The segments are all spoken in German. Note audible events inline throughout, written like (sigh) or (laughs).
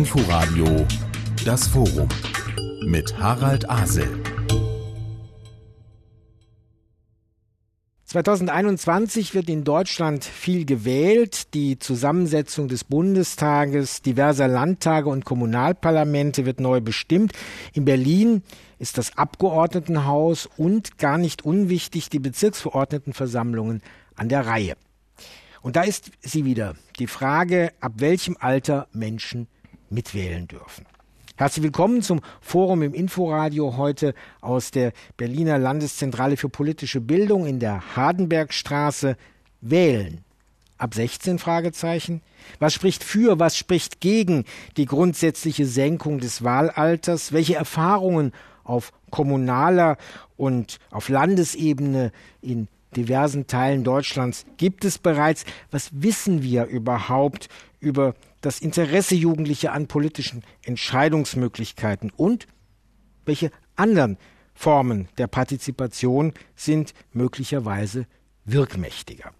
Inforadio Das Forum mit Harald Asel. 2021 wird in Deutschland viel gewählt. Die Zusammensetzung des Bundestages, diverser Landtage und Kommunalparlamente wird neu bestimmt. In Berlin ist das Abgeordnetenhaus und gar nicht unwichtig die Bezirksverordnetenversammlungen an der Reihe. Und da ist sie wieder, die Frage, ab welchem Alter Menschen mitwählen dürfen. Herzlich willkommen zum Forum im Inforadio heute aus der Berliner Landeszentrale für politische Bildung in der Hardenbergstraße. Wählen. Ab 16 Fragezeichen? Was spricht für, was spricht gegen die grundsätzliche Senkung des Wahlalters? Welche Erfahrungen auf kommunaler und auf Landesebene in diversen Teilen Deutschlands gibt es bereits. Was wissen wir überhaupt über das Interesse Jugendlicher an politischen Entscheidungsmöglichkeiten und welche anderen Formen der Partizipation sind möglicherweise wirkmächtiger?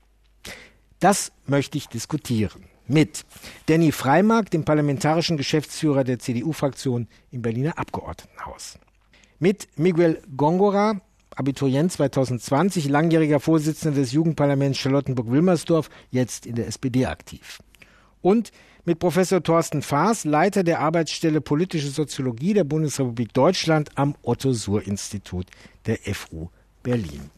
Das möchte ich diskutieren mit Danny Freimark, dem parlamentarischen Geschäftsführer der CDU-Fraktion im Berliner Abgeordnetenhaus, mit Miguel Gongora, Abiturient 2020, langjähriger Vorsitzender des Jugendparlaments Charlottenburg-Wilmersdorf, jetzt in der SPD aktiv. Und mit Professor Thorsten Faas, Leiter der Arbeitsstelle Politische Soziologie der Bundesrepublik Deutschland am Otto-Suhr-Institut der FU Berlin.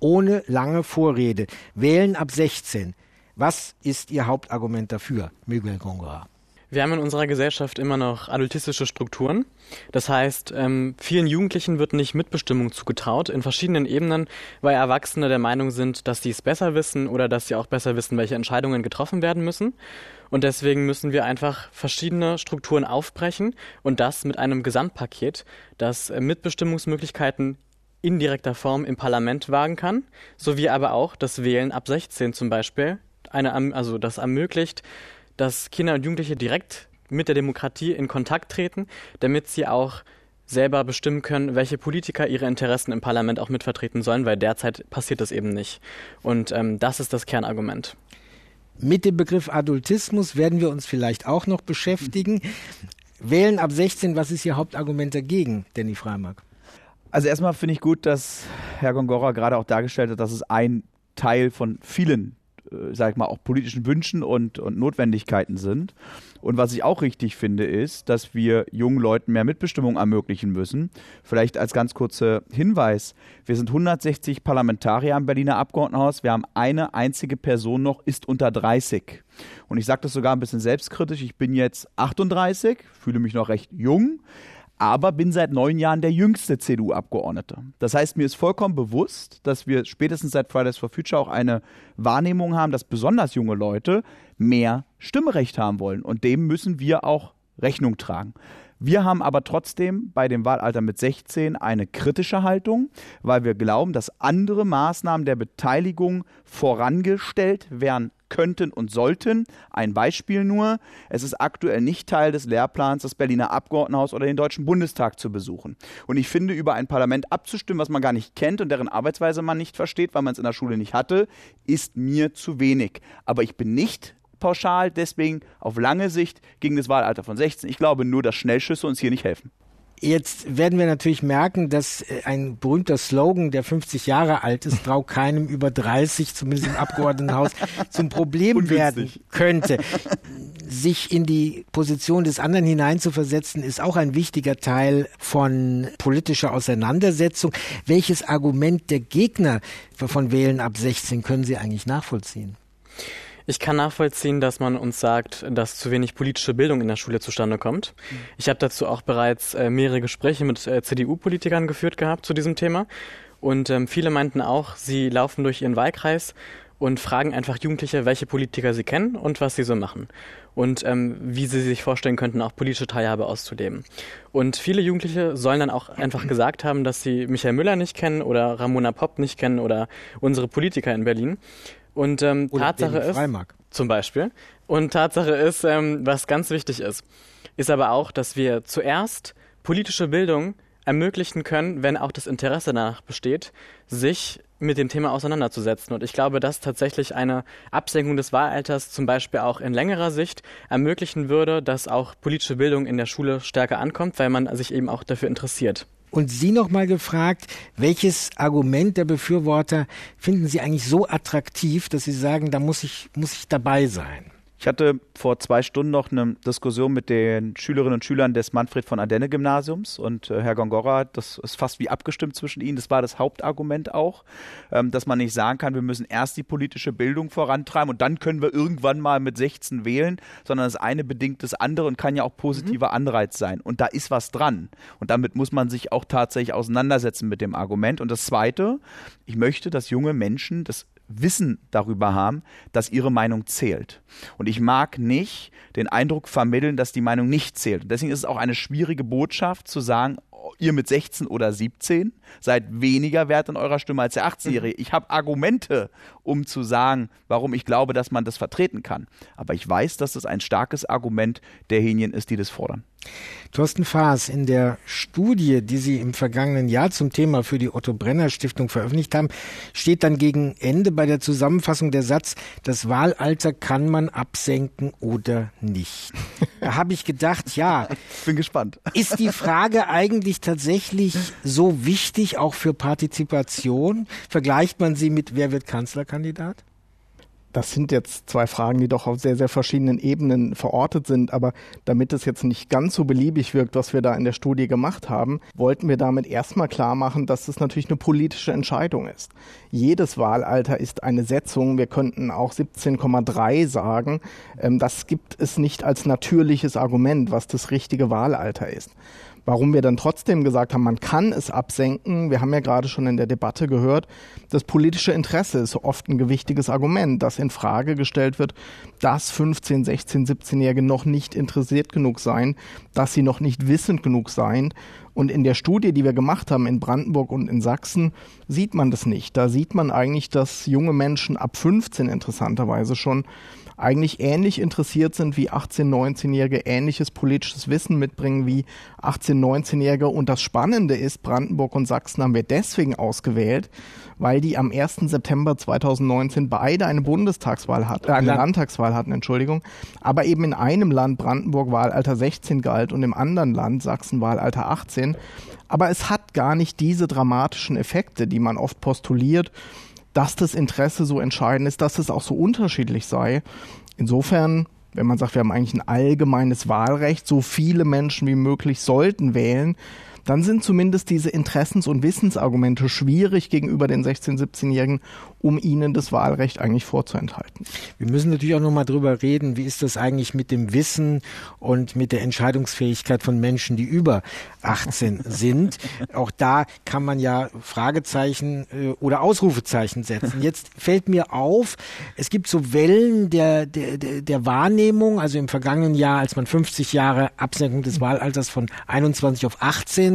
Ohne lange Vorrede. Wählen ab 16. Was ist Ihr Hauptargument dafür, Miguel Gongora? Wir haben in unserer Gesellschaft immer noch adultistische Strukturen. Das heißt, ähm, vielen Jugendlichen wird nicht Mitbestimmung zugetraut in verschiedenen Ebenen, weil Erwachsene der Meinung sind, dass sie es besser wissen oder dass sie auch besser wissen, welche Entscheidungen getroffen werden müssen. Und deswegen müssen wir einfach verschiedene Strukturen aufbrechen und das mit einem Gesamtpaket, das äh, Mitbestimmungsmöglichkeiten in direkter Form im Parlament wagen kann, sowie aber auch das Wählen ab 16 zum Beispiel, eine, also das ermöglicht, dass Kinder und Jugendliche direkt mit der Demokratie in Kontakt treten, damit sie auch selber bestimmen können, welche Politiker ihre Interessen im Parlament auch mitvertreten sollen, weil derzeit passiert das eben nicht. Und ähm, das ist das Kernargument. Mit dem Begriff Adultismus werden wir uns vielleicht auch noch beschäftigen. Wählen ab 16, was ist Ihr Hauptargument dagegen, Danny Freimark? Also erstmal finde ich gut, dass Herr Gongora gerade auch dargestellt hat, dass es ein Teil von vielen äh, sag ich mal, auch politischen Wünschen und, und Notwendigkeiten sind. Und was ich auch richtig finde, ist, dass wir jungen Leuten mehr Mitbestimmung ermöglichen müssen. Vielleicht als ganz kurzer Hinweis. Wir sind 160 Parlamentarier im Berliner Abgeordnetenhaus. Wir haben eine einzige Person noch, ist unter 30. Und ich sage das sogar ein bisschen selbstkritisch. Ich bin jetzt 38, fühle mich noch recht jung aber bin seit neun Jahren der jüngste CDU-Abgeordnete. Das heißt, mir ist vollkommen bewusst, dass wir spätestens seit Fridays for Future auch eine Wahrnehmung haben, dass besonders junge Leute mehr Stimmrecht haben wollen. Und dem müssen wir auch Rechnung tragen. Wir haben aber trotzdem bei dem Wahlalter mit 16 eine kritische Haltung, weil wir glauben, dass andere Maßnahmen der Beteiligung vorangestellt werden könnten und sollten. Ein Beispiel nur, es ist aktuell nicht Teil des Lehrplans, das Berliner Abgeordnetenhaus oder den Deutschen Bundestag zu besuchen. Und ich finde, über ein Parlament abzustimmen, was man gar nicht kennt und deren Arbeitsweise man nicht versteht, weil man es in der Schule nicht hatte, ist mir zu wenig. Aber ich bin nicht pauschal deswegen auf lange Sicht gegen das Wahlalter von 16. Ich glaube nur, dass Schnellschüsse uns hier nicht helfen. Jetzt werden wir natürlich merken, dass äh, ein berühmter Slogan, der 50 Jahre alt ist, trau keinem über 30, zumindest im Abgeordnetenhaus, zum Problem werden könnte. Sich in die Position des anderen hineinzuversetzen, ist auch ein wichtiger Teil von politischer Auseinandersetzung. Welches Argument der Gegner von Wählen ab 16 können Sie eigentlich nachvollziehen? Ich kann nachvollziehen, dass man uns sagt, dass zu wenig politische Bildung in der Schule zustande kommt. Ich habe dazu auch bereits äh, mehrere Gespräche mit äh, CDU-Politikern geführt gehabt zu diesem Thema. Und ähm, viele meinten auch, sie laufen durch ihren Wahlkreis und fragen einfach Jugendliche, welche Politiker sie kennen und was sie so machen. Und ähm, wie sie sich vorstellen könnten, auch politische Teilhabe auszuleben. Und viele Jugendliche sollen dann auch einfach gesagt haben, dass sie Michael Müller nicht kennen oder Ramona Popp nicht kennen oder unsere Politiker in Berlin. Und ähm, Tatsache ist, zum Beispiel, und Tatsache ist, ähm, was ganz wichtig ist, ist aber auch, dass wir zuerst politische Bildung ermöglichen können, wenn auch das Interesse danach besteht, sich mit dem Thema auseinanderzusetzen. Und ich glaube, dass tatsächlich eine Absenkung des Wahlalters zum Beispiel auch in längerer Sicht ermöglichen würde, dass auch politische Bildung in der Schule stärker ankommt, weil man sich eben auch dafür interessiert. Und Sie noch mal gefragt, welches Argument der Befürworter finden Sie eigentlich so attraktiv, dass Sie sagen, da muss ich, muss ich dabei sein? Ich hatte vor zwei Stunden noch eine Diskussion mit den Schülerinnen und Schülern des Manfred von Adenne Gymnasiums und äh, Herr Gongora, das ist fast wie abgestimmt zwischen ihnen. Das war das Hauptargument auch, ähm, dass man nicht sagen kann, wir müssen erst die politische Bildung vorantreiben und dann können wir irgendwann mal mit 16 wählen, sondern das eine bedingt das andere und kann ja auch positiver mhm. Anreiz sein. Und da ist was dran. Und damit muss man sich auch tatsächlich auseinandersetzen mit dem Argument. Und das zweite, ich möchte, dass junge Menschen das Wissen darüber haben, dass ihre Meinung zählt. Und ich mag nicht den Eindruck vermitteln, dass die Meinung nicht zählt. Und deswegen ist es auch eine schwierige Botschaft zu sagen, ihr mit 16 oder 17 seid weniger wert in eurer Stimme als der 18-Jährige. Mhm. Ich habe Argumente, um zu sagen, warum ich glaube, dass man das vertreten kann. Aber ich weiß, dass das ein starkes Argument derjenigen ist, die das fordern. Thorsten Faas, in der Studie, die Sie im vergangenen Jahr zum Thema für die Otto Brenner Stiftung veröffentlicht haben, steht dann gegen Ende bei der Zusammenfassung der Satz, das Wahlalter kann man absenken oder nicht. (laughs) Da habe ich gedacht, ja. Bin gespannt. Ist die Frage eigentlich tatsächlich so wichtig, auch für Partizipation? Vergleicht man sie mit, wer wird Kanzlerkandidat? das sind jetzt zwei Fragen, die doch auf sehr, sehr verschiedenen Ebenen verortet sind. Aber damit es jetzt nicht ganz so beliebig wirkt, was wir da in der Studie gemacht haben, wollten wir damit erstmal klar machen, dass es natürlich eine politische Entscheidung ist. Jedes Wahlalter ist eine Setzung. Wir könnten auch 17,3 sagen. Ähm, das gibt es nicht als natürliches Argument, was das richtige Wahlalter ist. Warum wir dann trotzdem gesagt haben, man kann es absenken, wir haben ja gerade schon in der Debatte gehört, das politische Interesse ist oft ein gewichtiges Argument, das in Frage gestellt wird, dass 15, 16, 17-Jährige noch nicht interessiert genug seien, dass sie noch nicht wissend genug seien. Und in der Studie, die wir gemacht haben in Brandenburg und in Sachsen, sieht man das nicht. Da sieht man eigentlich, dass junge Menschen ab 15 interessanterweise schon eigentlich ähnlich interessiert sind wie 18-, 19-Jährige, ähnliches politisches Wissen mitbringen wie 18-, 19-Jährige. Und das Spannende ist, Brandenburg und Sachsen haben wir deswegen ausgewählt, weil die am 1. September 2019 beide eine Bundestagswahl hatten, äh, eine Landtagswahl hatten, Entschuldigung, aber eben in einem Land Brandenburg Wahlalter 16 galt und im anderen Land Sachsen Wahlalter 18. Aber es hat gar nicht diese dramatischen Effekte, die man oft postuliert dass das Interesse so entscheidend ist, dass es auch so unterschiedlich sei. Insofern, wenn man sagt, wir haben eigentlich ein allgemeines Wahlrecht, so viele Menschen wie möglich sollten wählen, dann sind zumindest diese Interessens- und Wissensargumente schwierig gegenüber den 16-, 17-Jährigen um ihnen das Wahlrecht eigentlich vorzuenthalten. Wir müssen natürlich auch nochmal drüber reden, wie ist das eigentlich mit dem Wissen und mit der Entscheidungsfähigkeit von Menschen, die über 18 (laughs) sind. Auch da kann man ja Fragezeichen äh, oder Ausrufezeichen setzen. Jetzt fällt mir auf, es gibt so Wellen der, der, der Wahrnehmung, also im vergangenen Jahr, als man 50 Jahre Absenkung des Wahlalters von 21 auf 18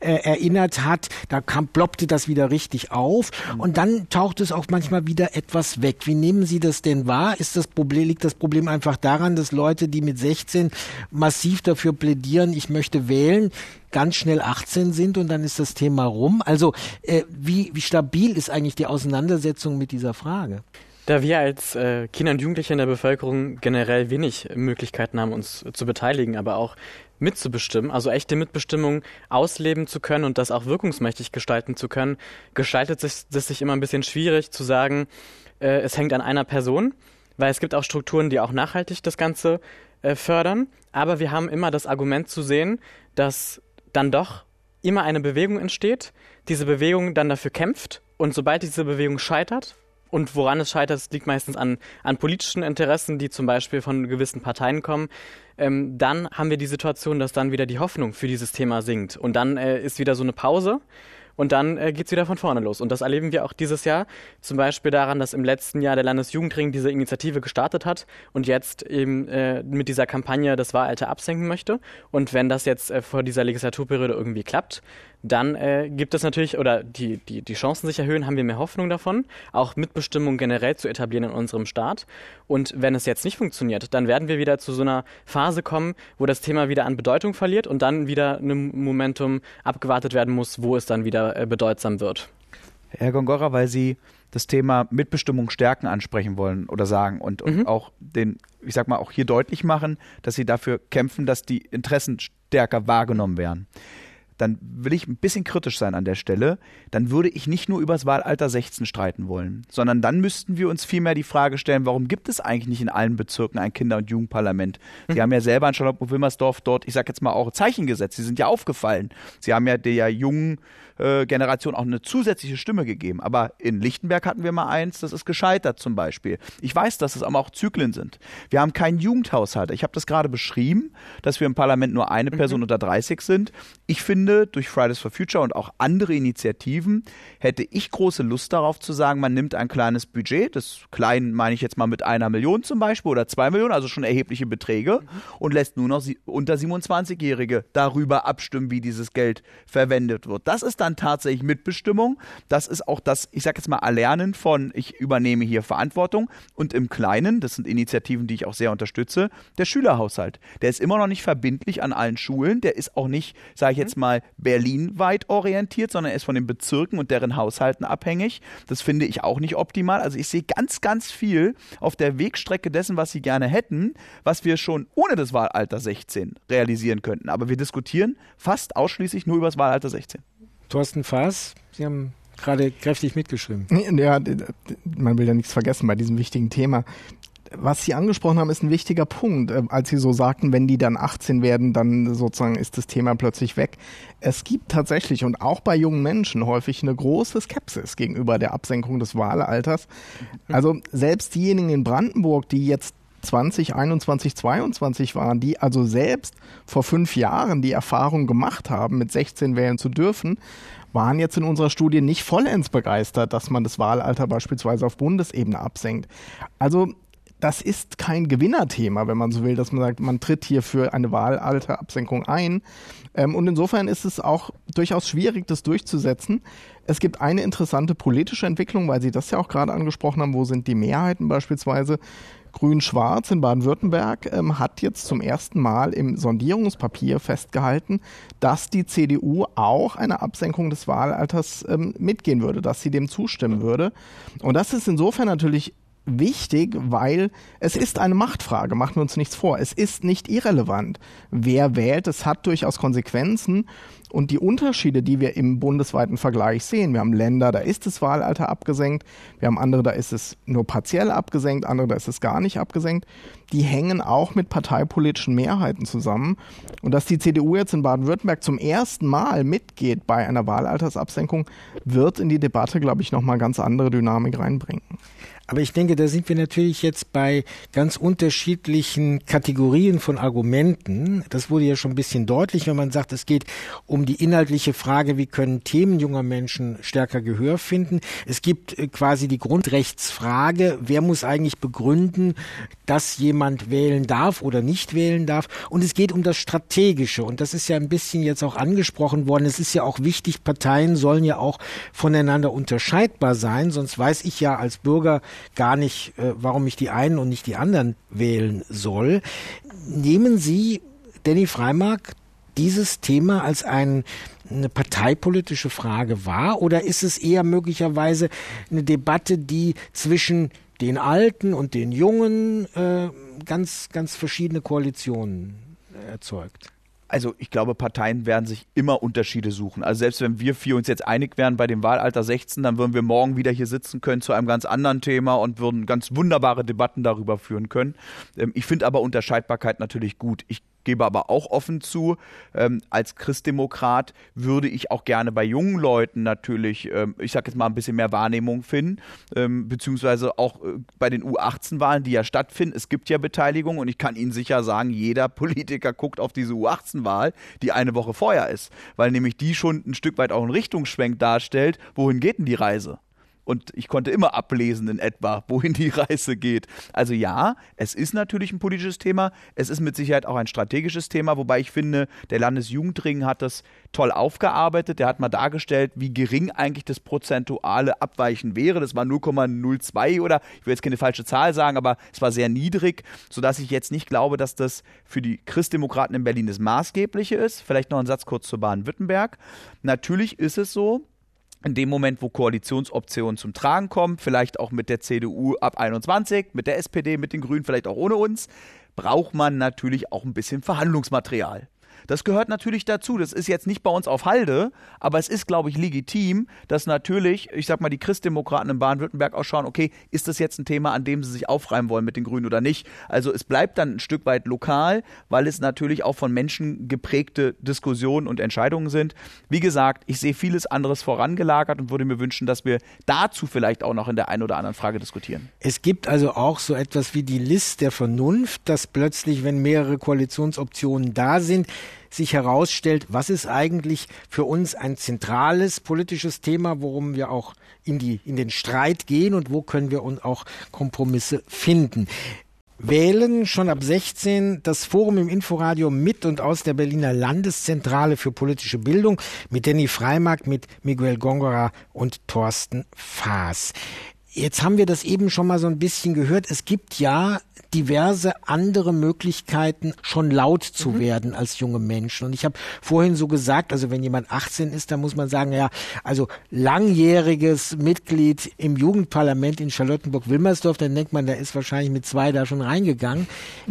äh, erinnert hat, da kam, ploppte das wieder richtig auf und dann taucht es auch auch manchmal wieder etwas weg. Wie nehmen Sie das denn wahr? Ist das Problem, liegt das Problem einfach daran, dass Leute, die mit 16 massiv dafür plädieren, ich möchte wählen, ganz schnell 18 sind und dann ist das Thema rum? Also äh, wie, wie stabil ist eigentlich die Auseinandersetzung mit dieser Frage? Da wir als äh, Kinder und Jugendliche in der Bevölkerung generell wenig Möglichkeiten haben, uns zu beteiligen, aber auch mitzubestimmen, also echte Mitbestimmung ausleben zu können und das auch wirkungsmächtig gestalten zu können, gestaltet es sich immer ein bisschen schwierig zu sagen, äh, es hängt an einer Person, weil es gibt auch Strukturen, die auch nachhaltig das Ganze äh, fördern. Aber wir haben immer das Argument zu sehen, dass dann doch immer eine Bewegung entsteht, diese Bewegung dann dafür kämpft und sobald diese Bewegung scheitert, und woran es scheitert, liegt meistens an, an politischen Interessen, die zum Beispiel von gewissen Parteien kommen. Ähm, dann haben wir die Situation, dass dann wieder die Hoffnung für dieses Thema sinkt. Und dann äh, ist wieder so eine Pause. und dann äh, geht es wieder von vorne los. Und das erleben wir auch dieses Jahr. Zum Beispiel daran, dass im letzten Jahr der Landesjugendring diese Initiative gestartet hat und jetzt eben äh, mit dieser Kampagne das Wahlalter absenken möchte. Und wenn das jetzt äh, vor dieser Legislaturperiode irgendwie klappt, dann äh, gibt es natürlich, oder die, die, die Chancen sich erhöhen, haben wir mehr Hoffnung davon, auch Mitbestimmung generell zu etablieren in unserem Staat. Und wenn es jetzt nicht funktioniert, dann werden wir wieder zu so einer Phase kommen, wo das Thema wieder an Bedeutung verliert und dann wieder ein Momentum abgewartet werden muss, wo es dann wieder äh, bedeutsam wird. Herr Gongora, weil Sie das Thema Mitbestimmung stärken ansprechen wollen oder sagen und, und mhm. auch den, ich sag mal, auch hier deutlich machen, dass Sie dafür kämpfen, dass die Interessen stärker wahrgenommen werden dann will ich ein bisschen kritisch sein an der Stelle. Dann würde ich nicht nur über das Wahlalter 16 streiten wollen, sondern dann müssten wir uns vielmehr die Frage stellen, warum gibt es eigentlich nicht in allen Bezirken ein Kinder- und Jugendparlament? Sie mhm. haben ja selber in Charlottenburg-Wilmersdorf dort, ich sag jetzt mal auch Zeichen gesetzt. Sie sind ja aufgefallen. Sie haben ja der jungen äh, Generation auch eine zusätzliche Stimme gegeben. Aber in Lichtenberg hatten wir mal eins, das ist gescheitert zum Beispiel. Ich weiß, dass es aber auch Zyklen sind. Wir haben keinen Jugendhaushalt. Ich habe das gerade beschrieben, dass wir im Parlament nur eine mhm. Person mhm. unter 30 sind. Ich finde, durch Fridays for Future und auch andere Initiativen hätte ich große Lust darauf zu sagen, man nimmt ein kleines Budget, das klein meine ich jetzt mal mit einer Million zum Beispiel oder zwei Millionen, also schon erhebliche Beträge, mhm. und lässt nur noch unter 27-Jährige darüber abstimmen, wie dieses Geld verwendet wird. Das ist dann tatsächlich Mitbestimmung. Das ist auch das, ich sage jetzt mal, Erlernen von, ich übernehme hier Verantwortung. Und im Kleinen, das sind Initiativen, die ich auch sehr unterstütze, der Schülerhaushalt. Der ist immer noch nicht verbindlich an allen Schulen. Der ist auch nicht, sage ich jetzt mhm. Mal, berlinweit orientiert, sondern er ist von den Bezirken und deren Haushalten abhängig. Das finde ich auch nicht optimal. Also ich sehe ganz, ganz viel auf der Wegstrecke dessen, was sie gerne hätten, was wir schon ohne das Wahlalter 16 realisieren könnten. Aber wir diskutieren fast ausschließlich nur über das Wahlalter 16. Thorsten Faas, Sie haben gerade kräftig mitgeschrieben. Ja, man will ja nichts vergessen bei diesem wichtigen Thema. Was Sie angesprochen haben, ist ein wichtiger Punkt. Äh, als Sie so sagten, wenn die dann 18 werden, dann sozusagen ist das Thema plötzlich weg. Es gibt tatsächlich und auch bei jungen Menschen häufig eine große Skepsis gegenüber der Absenkung des Wahlalters. Also selbst diejenigen in Brandenburg, die jetzt 2021, 22 waren, die also selbst vor fünf Jahren die Erfahrung gemacht haben, mit 16 wählen zu dürfen, waren jetzt in unserer Studie nicht vollends begeistert, dass man das Wahlalter beispielsweise auf Bundesebene absenkt. Also das ist kein Gewinnerthema, wenn man so will, dass man sagt, man tritt hier für eine Wahlalterabsenkung ein. Ähm, und insofern ist es auch durchaus schwierig, das durchzusetzen. Es gibt eine interessante politische Entwicklung, weil Sie das ja auch gerade angesprochen haben, wo sind die Mehrheiten beispielsweise. Grün-Schwarz in Baden-Württemberg ähm, hat jetzt zum ersten Mal im Sondierungspapier festgehalten, dass die CDU auch eine Absenkung des Wahlalters ähm, mitgehen würde, dass sie dem zustimmen würde. Und das ist insofern natürlich wichtig, weil es ist eine Machtfrage, machen wir uns nichts vor. Es ist nicht irrelevant, wer wählt. Es hat durchaus Konsequenzen. Und die Unterschiede, die wir im bundesweiten Vergleich sehen, wir haben Länder, da ist das Wahlalter abgesenkt, wir haben andere, da ist es nur partiell abgesenkt, andere, da ist es gar nicht abgesenkt, die hängen auch mit parteipolitischen Mehrheiten zusammen. Und dass die CDU jetzt in Baden-Württemberg zum ersten Mal mitgeht bei einer Wahlaltersabsenkung, wird in die Debatte, glaube ich, nochmal ganz andere Dynamik reinbringen. Aber ich denke, da sind wir natürlich jetzt bei ganz unterschiedlichen Kategorien von Argumenten. Das wurde ja schon ein bisschen deutlich, wenn man sagt, es geht um die inhaltliche Frage, wie können Themen junger Menschen stärker Gehör finden. Es gibt äh, quasi die Grundrechtsfrage, wer muss eigentlich begründen, dass jemand wählen darf oder nicht wählen darf. Und es geht um das Strategische. Und das ist ja ein bisschen jetzt auch angesprochen worden. Es ist ja auch wichtig, Parteien sollen ja auch voneinander unterscheidbar sein. Sonst weiß ich ja als Bürger, gar nicht, äh, warum ich die einen und nicht die anderen wählen soll. Nehmen Sie, Danny Freimark, dieses Thema als ein, eine parteipolitische Frage wahr oder ist es eher möglicherweise eine Debatte, die zwischen den Alten und den Jungen äh, ganz, ganz verschiedene Koalitionen erzeugt? Also ich glaube, Parteien werden sich immer Unterschiede suchen. Also selbst wenn wir vier uns jetzt einig wären bei dem Wahlalter 16, dann würden wir morgen wieder hier sitzen können zu einem ganz anderen Thema und würden ganz wunderbare Debatten darüber führen können. Ähm, ich finde aber Unterscheidbarkeit natürlich gut. Ich gebe aber auch offen zu, ähm, als Christdemokrat würde ich auch gerne bei jungen Leuten natürlich, ähm, ich sage jetzt mal, ein bisschen mehr Wahrnehmung finden, ähm, beziehungsweise auch äh, bei den U18-Wahlen, die ja stattfinden. Es gibt ja Beteiligung und ich kann Ihnen sicher sagen, jeder (laughs) Politiker guckt auf diese U18-Wahl, die eine Woche vorher ist, weil nämlich die schon ein Stück weit auch einen Richtungsschwenk darstellt, wohin geht denn die Reise? Und ich konnte immer ablesen in etwa, wohin die Reise geht. Also ja, es ist natürlich ein politisches Thema, es ist mit Sicherheit auch ein strategisches Thema, wobei ich finde, der Landesjugendring hat das toll aufgearbeitet. Der hat mal dargestellt, wie gering eigentlich das prozentuale Abweichen wäre. Das war 0,02 oder ich will jetzt keine falsche Zahl sagen, aber es war sehr niedrig, sodass ich jetzt nicht glaube, dass das für die Christdemokraten in Berlin das Maßgebliche ist. Vielleicht noch ein Satz kurz zu Baden-Württemberg. Natürlich ist es so, in dem Moment, wo Koalitionsoptionen zum Tragen kommen, vielleicht auch mit der CDU ab 21, mit der SPD, mit den Grünen, vielleicht auch ohne uns, braucht man natürlich auch ein bisschen Verhandlungsmaterial. Das gehört natürlich dazu. Das ist jetzt nicht bei uns auf Halde, aber es ist, glaube ich, legitim, dass natürlich, ich sag mal, die Christdemokraten in Baden-Württemberg auch schauen, okay, ist das jetzt ein Thema, an dem sie sich aufreiben wollen mit den Grünen oder nicht? Also es bleibt dann ein Stück weit lokal, weil es natürlich auch von Menschen geprägte Diskussionen und Entscheidungen sind. Wie gesagt, ich sehe vieles anderes vorangelagert und würde mir wünschen, dass wir dazu vielleicht auch noch in der einen oder anderen Frage diskutieren. Es gibt also auch so etwas wie die List der Vernunft, dass plötzlich, wenn mehrere Koalitionsoptionen da sind, sich herausstellt, was ist eigentlich für uns ein zentrales politisches Thema, worum wir auch in, die, in den Streit gehen und wo können wir uns auch Kompromisse finden. Wählen schon ab 16 das Forum im Inforadio mit und aus der Berliner Landeszentrale für politische Bildung mit Danny Freimark, mit Miguel Gongora und Thorsten Faas. Jetzt haben wir das eben schon mal so ein bisschen gehört. Es gibt ja diverse andere Möglichkeiten, schon laut zu mhm. werden als junge Menschen. Und ich habe vorhin so gesagt, also wenn jemand 18 ist, dann muss man sagen, ja, also langjähriges Mitglied im Jugendparlament in Charlottenburg-Wilmersdorf, dann denkt man, der ist wahrscheinlich mit zwei da schon reingegangen.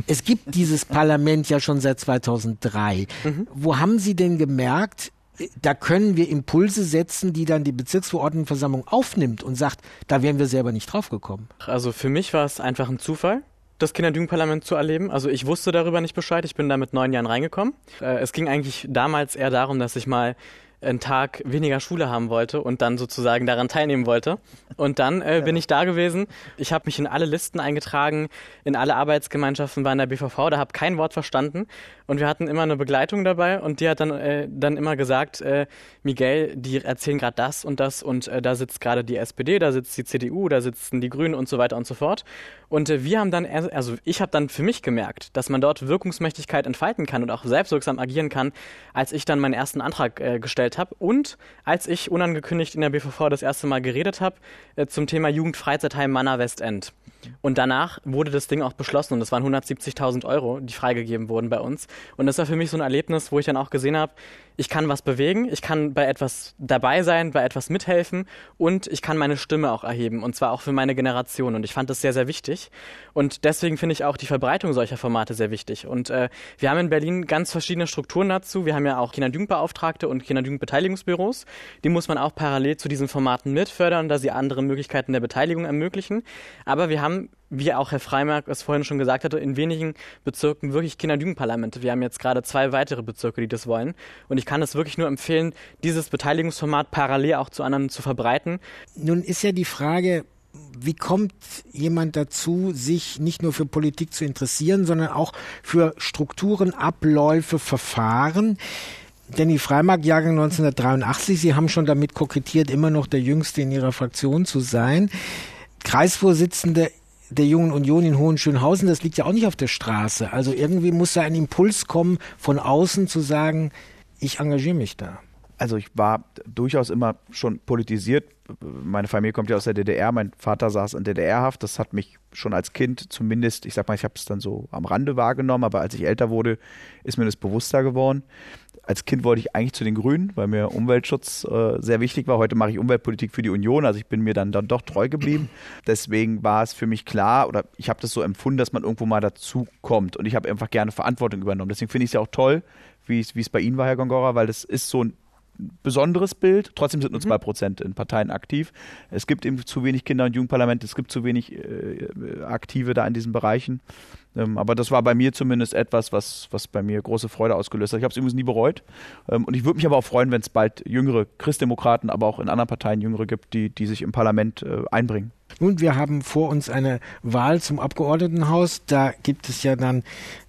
Es gibt dieses Parlament ja schon seit 2003. Mhm. Wo haben Sie denn gemerkt, da können wir Impulse setzen, die dann die Bezirksverordnetenversammlung aufnimmt und sagt, da wären wir selber nicht drauf gekommen. Also für mich war es einfach ein Zufall das Kinderjugendparlament zu erleben. Also ich wusste darüber nicht Bescheid. Ich bin da mit neun Jahren reingekommen. Äh, es ging eigentlich damals eher darum, dass ich mal einen Tag weniger Schule haben wollte und dann sozusagen daran teilnehmen wollte. Und dann äh, bin ich da gewesen. Ich habe mich in alle Listen eingetragen, in alle Arbeitsgemeinschaften bei der BVV, da habe kein Wort verstanden. Und wir hatten immer eine Begleitung dabei und die hat dann, äh, dann immer gesagt, äh, Miguel, die erzählen gerade das und das und äh, da sitzt gerade die SPD, da sitzt die CDU, da sitzen die Grünen und so weiter und so fort. Und äh, wir haben dann, also ich habe dann für mich gemerkt, dass man dort Wirkungsmächtigkeit entfalten kann und auch selbstwirksam agieren kann, als ich dann meinen ersten Antrag äh, gestellt habe und als ich unangekündigt in der BVV das erste Mal geredet habe äh, zum Thema Jugendfreizeitheim Manna Westend. Und danach wurde das Ding auch beschlossen und es waren 170.000 Euro, die freigegeben wurden bei uns. Und das war für mich so ein Erlebnis, wo ich dann auch gesehen habe, ich kann was bewegen, ich kann bei etwas dabei sein, bei etwas mithelfen und ich kann meine Stimme auch erheben und zwar auch für meine Generation. Und ich fand das sehr, sehr wichtig. Und deswegen finde ich auch die Verbreitung solcher Formate sehr wichtig. Und äh, wir haben in Berlin ganz verschiedene Strukturen dazu. Wir haben ja auch Kinderjugendbeauftragte und Kinderjugendbeteiligungsbüros. Die muss man auch parallel zu diesen Formaten mitfördern, da sie andere Möglichkeiten der Beteiligung ermöglichen. Aber wir haben wie auch Herr Freimark es vorhin schon gesagt hatte, in wenigen Bezirken wirklich Kinderjugendparlamente. Wir haben jetzt gerade zwei weitere Bezirke, die das wollen. Und ich kann es wirklich nur empfehlen, dieses Beteiligungsformat parallel auch zu anderen zu verbreiten. Nun ist ja die Frage, wie kommt jemand dazu, sich nicht nur für Politik zu interessieren, sondern auch für Strukturen, Abläufe, Verfahren? Danny Freimark, Jahrgang 1983, Sie haben schon damit kokettiert, immer noch der Jüngste in Ihrer Fraktion zu sein. Kreisvorsitzende der Jungen Union in Hohenschönhausen, das liegt ja auch nicht auf der Straße. Also irgendwie muss da ein Impuls kommen, von außen zu sagen, ich engagiere mich da. Also ich war durchaus immer schon politisiert. Meine Familie kommt ja aus der DDR, mein Vater saß in DDR-Haft. Das hat mich schon als Kind zumindest, ich sag mal, ich habe es dann so am Rande wahrgenommen, aber als ich älter wurde, ist mir das bewusster geworden als Kind wollte ich eigentlich zu den Grünen, weil mir Umweltschutz äh, sehr wichtig war. Heute mache ich Umweltpolitik für die Union, also ich bin mir dann, dann doch treu geblieben. Deswegen war es für mich klar oder ich habe das so empfunden, dass man irgendwo mal dazu kommt und ich habe einfach gerne Verantwortung übernommen. Deswegen finde ich es ja auch toll, wie es bei Ihnen war, Herr Gongora, weil das ist so ein besonderes Bild. Trotzdem sind nur mhm. zwei Prozent in Parteien aktiv. Es gibt eben zu wenig Kinder- und Jugendparlamente, es gibt zu wenig äh, Aktive da in diesen Bereichen. Ähm, aber das war bei mir zumindest etwas, was, was bei mir große Freude ausgelöst hat. Ich habe es übrigens nie bereut. Ähm, und ich würde mich aber auch freuen, wenn es bald jüngere Christdemokraten, aber auch in anderen Parteien jüngere gibt, die, die sich im Parlament äh, einbringen. Nun, wir haben vor uns eine Wahl zum Abgeordnetenhaus. Da gibt es ja dann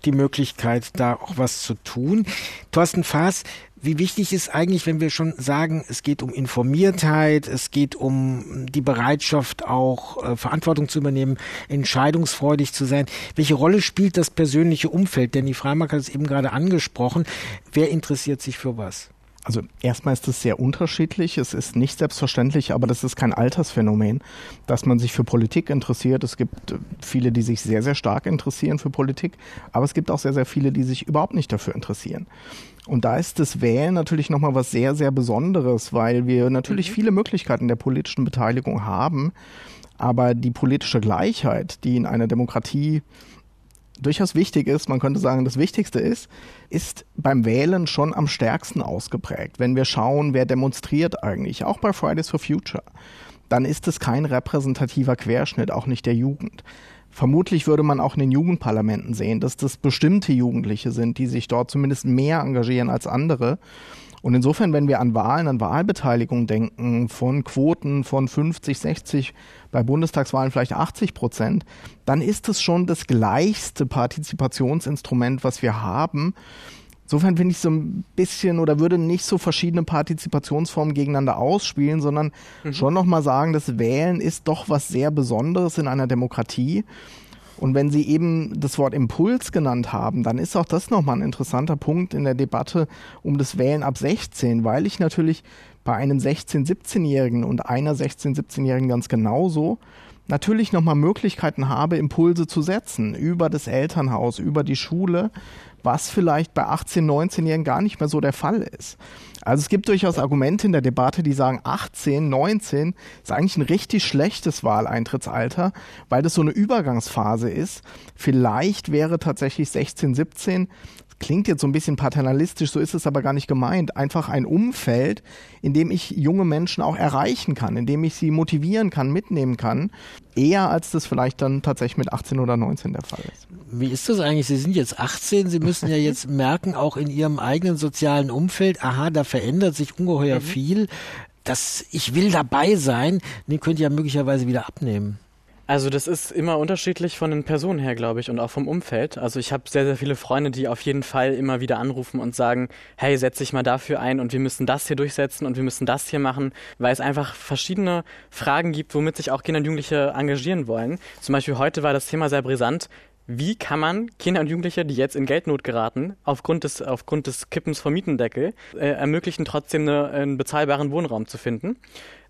die Möglichkeit, da auch was zu tun. Thorsten Faas, wie wichtig ist eigentlich, wenn wir schon sagen, es geht um Informiertheit, es geht um die Bereitschaft, auch äh, Verantwortung zu übernehmen, entscheidungsfreudig zu sein. Welche Rolle spielt das persönliche Umfeld? Denn die Freimark hat es eben gerade angesprochen. Wer interessiert sich für was? Also erstmal ist es sehr unterschiedlich. Es ist nicht selbstverständlich, aber das ist kein Altersphänomen, dass man sich für Politik interessiert. Es gibt äh, viele, die sich sehr, sehr stark interessieren für Politik, aber es gibt auch sehr, sehr viele, die sich überhaupt nicht dafür interessieren. Und da ist das Wählen natürlich nochmal was sehr, sehr Besonderes, weil wir natürlich mhm. viele Möglichkeiten der politischen Beteiligung haben, aber die politische Gleichheit, die in einer Demokratie durchaus wichtig ist, man könnte sagen, das Wichtigste ist, ist beim Wählen schon am stärksten ausgeprägt. Wenn wir schauen, wer demonstriert eigentlich, auch bei Fridays for Future, dann ist es kein repräsentativer Querschnitt, auch nicht der Jugend. Vermutlich würde man auch in den Jugendparlamenten sehen, dass das bestimmte Jugendliche sind, die sich dort zumindest mehr engagieren als andere. Und insofern, wenn wir an Wahlen, an Wahlbeteiligung denken, von Quoten von 50, 60, bei Bundestagswahlen vielleicht 80 Prozent, dann ist es schon das gleichste Partizipationsinstrument, was wir haben. Insofern finde ich so ein bisschen oder würde nicht so verschiedene Partizipationsformen gegeneinander ausspielen, sondern mhm. schon nochmal sagen, das Wählen ist doch was sehr Besonderes in einer Demokratie. Und wenn Sie eben das Wort Impuls genannt haben, dann ist auch das nochmal ein interessanter Punkt in der Debatte um das Wählen ab 16, weil ich natürlich bei einem 16-, 17-Jährigen und einer 16-, 17-Jährigen ganz genauso natürlich nochmal Möglichkeiten habe, Impulse zu setzen über das Elternhaus, über die Schule, was vielleicht bei 18-, 19-Jährigen gar nicht mehr so der Fall ist. Also es gibt durchaus Argumente in der Debatte, die sagen, 18, 19 ist eigentlich ein richtig schlechtes Wahleintrittsalter, weil das so eine Übergangsphase ist. Vielleicht wäre tatsächlich 16, 17 klingt jetzt so ein bisschen paternalistisch, so ist es aber gar nicht gemeint. Einfach ein Umfeld, in dem ich junge Menschen auch erreichen kann, in dem ich sie motivieren kann, mitnehmen kann, eher als das vielleicht dann tatsächlich mit 18 oder 19 der Fall ist. Wie ist das eigentlich? Sie sind jetzt 18, Sie müssen ja jetzt merken, auch in Ihrem eigenen sozialen Umfeld, aha, da verändert sich ungeheuer mhm. viel. Das Ich will dabei sein, den könnt ihr ja möglicherweise wieder abnehmen. Also das ist immer unterschiedlich von den Personen her, glaube ich, und auch vom Umfeld. Also ich habe sehr, sehr viele Freunde, die auf jeden Fall immer wieder anrufen und sagen, hey, setz dich mal dafür ein und wir müssen das hier durchsetzen und wir müssen das hier machen, weil es einfach verschiedene Fragen gibt, womit sich auch Kinder und Jugendliche engagieren wollen. Zum Beispiel heute war das Thema sehr brisant. Wie kann man Kinder und Jugendliche, die jetzt in Geldnot geraten, aufgrund des, aufgrund des Kippens vom Mietendeckel, äh, ermöglichen, trotzdem eine, einen bezahlbaren Wohnraum zu finden?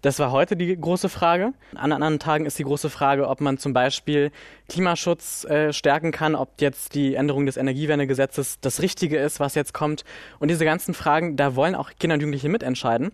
Das war heute die große Frage. An anderen Tagen ist die große Frage, ob man zum Beispiel Klimaschutz äh, stärken kann, ob jetzt die Änderung des Energiewendegesetzes das Richtige ist, was jetzt kommt. Und diese ganzen Fragen, da wollen auch Kinder und Jugendliche mitentscheiden.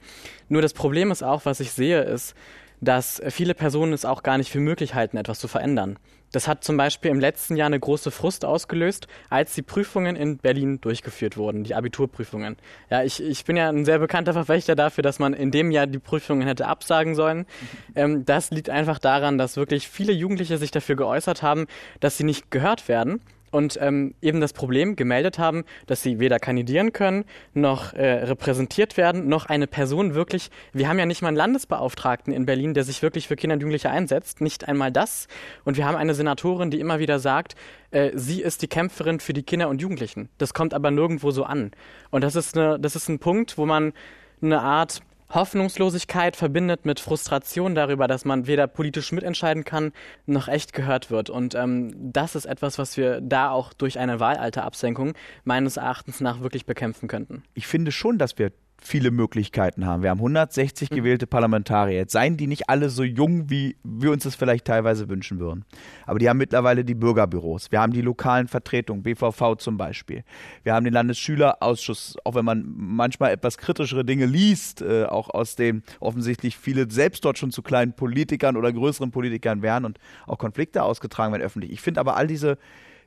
Nur das Problem ist auch, was ich sehe, ist, dass viele Personen es auch gar nicht für möglich halten, etwas zu verändern. Das hat zum Beispiel im letzten Jahr eine große Frust ausgelöst, als die Prüfungen in Berlin durchgeführt wurden, die Abiturprüfungen. Ja, ich, ich bin ja ein sehr bekannter Verfechter dafür, dass man in dem Jahr die Prüfungen hätte absagen sollen. Ähm, das liegt einfach daran, dass wirklich viele Jugendliche sich dafür geäußert haben, dass sie nicht gehört werden und ähm, eben das Problem gemeldet haben, dass sie weder kandidieren können, noch äh, repräsentiert werden, noch eine Person wirklich, wir haben ja nicht mal einen Landesbeauftragten in Berlin, der sich wirklich für Kinder und Jugendliche einsetzt, nicht einmal das. Und wir haben eine Senatorin, die immer wieder sagt, äh, sie ist die Kämpferin für die Kinder und Jugendlichen. Das kommt aber nirgendwo so an. Und das ist, eine, das ist ein Punkt, wo man eine Art Hoffnungslosigkeit verbindet mit Frustration darüber, dass man weder politisch mitentscheiden kann, noch echt gehört wird. Und ähm, das ist etwas, was wir da auch durch eine Wahlalterabsenkung meines Erachtens nach wirklich bekämpfen könnten. Ich finde schon, dass wir viele Möglichkeiten haben. Wir haben 160 mhm. gewählte Parlamentarier. Jetzt seien die nicht alle so jung, wie wir uns das vielleicht teilweise wünschen würden. Aber die haben mittlerweile die Bürgerbüros. Wir haben die lokalen Vertretungen, BVV zum Beispiel. Wir haben den Landesschülerausschuss, auch wenn man manchmal etwas kritischere Dinge liest, äh, auch aus dem offensichtlich viele selbst dort schon zu kleinen Politikern oder größeren Politikern wären und auch Konflikte ausgetragen werden öffentlich. Ich finde aber all diese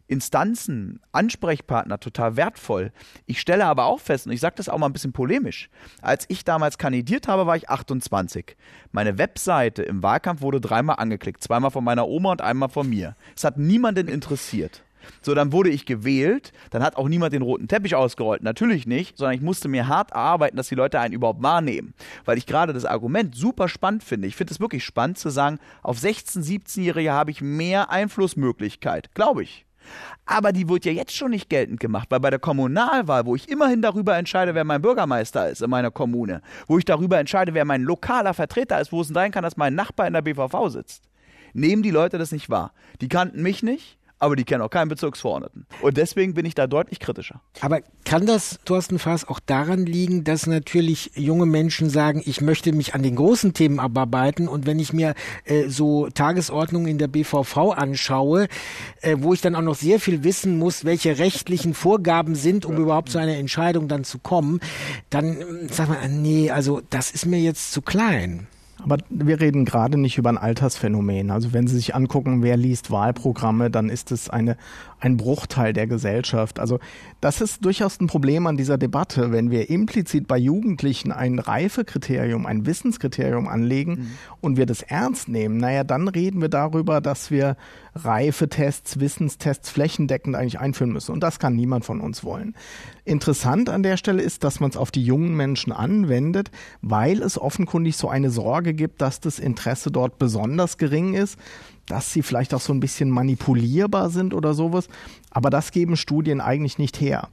Instanzen, Ansprechpartner total wertvoll. Ich stelle aber auch fest, und ich sage das auch mal ein bisschen polemisch, als ich damals kandidiert habe, war ich 28. Meine Webseite im Wahlkampf wurde dreimal angeklickt, zweimal von meiner Oma und einmal von mir. Es hat niemanden interessiert. So, dann wurde ich gewählt, dann hat auch niemand den roten Teppich ausgerollt, natürlich nicht, sondern ich musste mir hart arbeiten, dass die Leute einen überhaupt wahrnehmen. Weil ich gerade das Argument super spannend finde. Ich finde es wirklich spannend zu sagen, auf 16-, 17-Jährige habe ich mehr Einflussmöglichkeit, glaube ich. Aber die wird ja jetzt schon nicht geltend gemacht, weil bei der Kommunalwahl, wo ich immerhin darüber entscheide, wer mein Bürgermeister ist in meiner Kommune, wo ich darüber entscheide, wer mein lokaler Vertreter ist, wo es sein kann, dass mein Nachbar in der BVV sitzt, nehmen die Leute das nicht wahr. Die kannten mich nicht, aber die kennen auch keinen Bezirksverordneten. Und deswegen bin ich da deutlich kritischer. Aber kann das, Thorsten Faas, auch daran liegen, dass natürlich junge Menschen sagen, ich möchte mich an den großen Themen abarbeiten und wenn ich mir äh, so Tagesordnungen in der BVV anschaue, äh, wo ich dann auch noch sehr viel wissen muss, welche rechtlichen Vorgaben sind, um überhaupt zu einer Entscheidung dann zu kommen, dann äh, sag mal, nee, also das ist mir jetzt zu klein. Aber wir reden gerade nicht über ein Altersphänomen. Also wenn Sie sich angucken, wer liest Wahlprogramme, dann ist es eine, ein Bruchteil der Gesellschaft. Also das ist durchaus ein Problem an dieser Debatte, wenn wir implizit bei Jugendlichen ein Reifekriterium, ein Wissenskriterium anlegen mhm. und wir das ernst nehmen, naja, dann reden wir darüber, dass wir Reifetests, Wissenstests flächendeckend eigentlich einführen müssen. Und das kann niemand von uns wollen. Interessant an der Stelle ist, dass man es auf die jungen Menschen anwendet, weil es offenkundig so eine Sorge gibt, dass das Interesse dort besonders gering ist, dass sie vielleicht auch so ein bisschen manipulierbar sind oder sowas. Aber das geben Studien eigentlich nicht her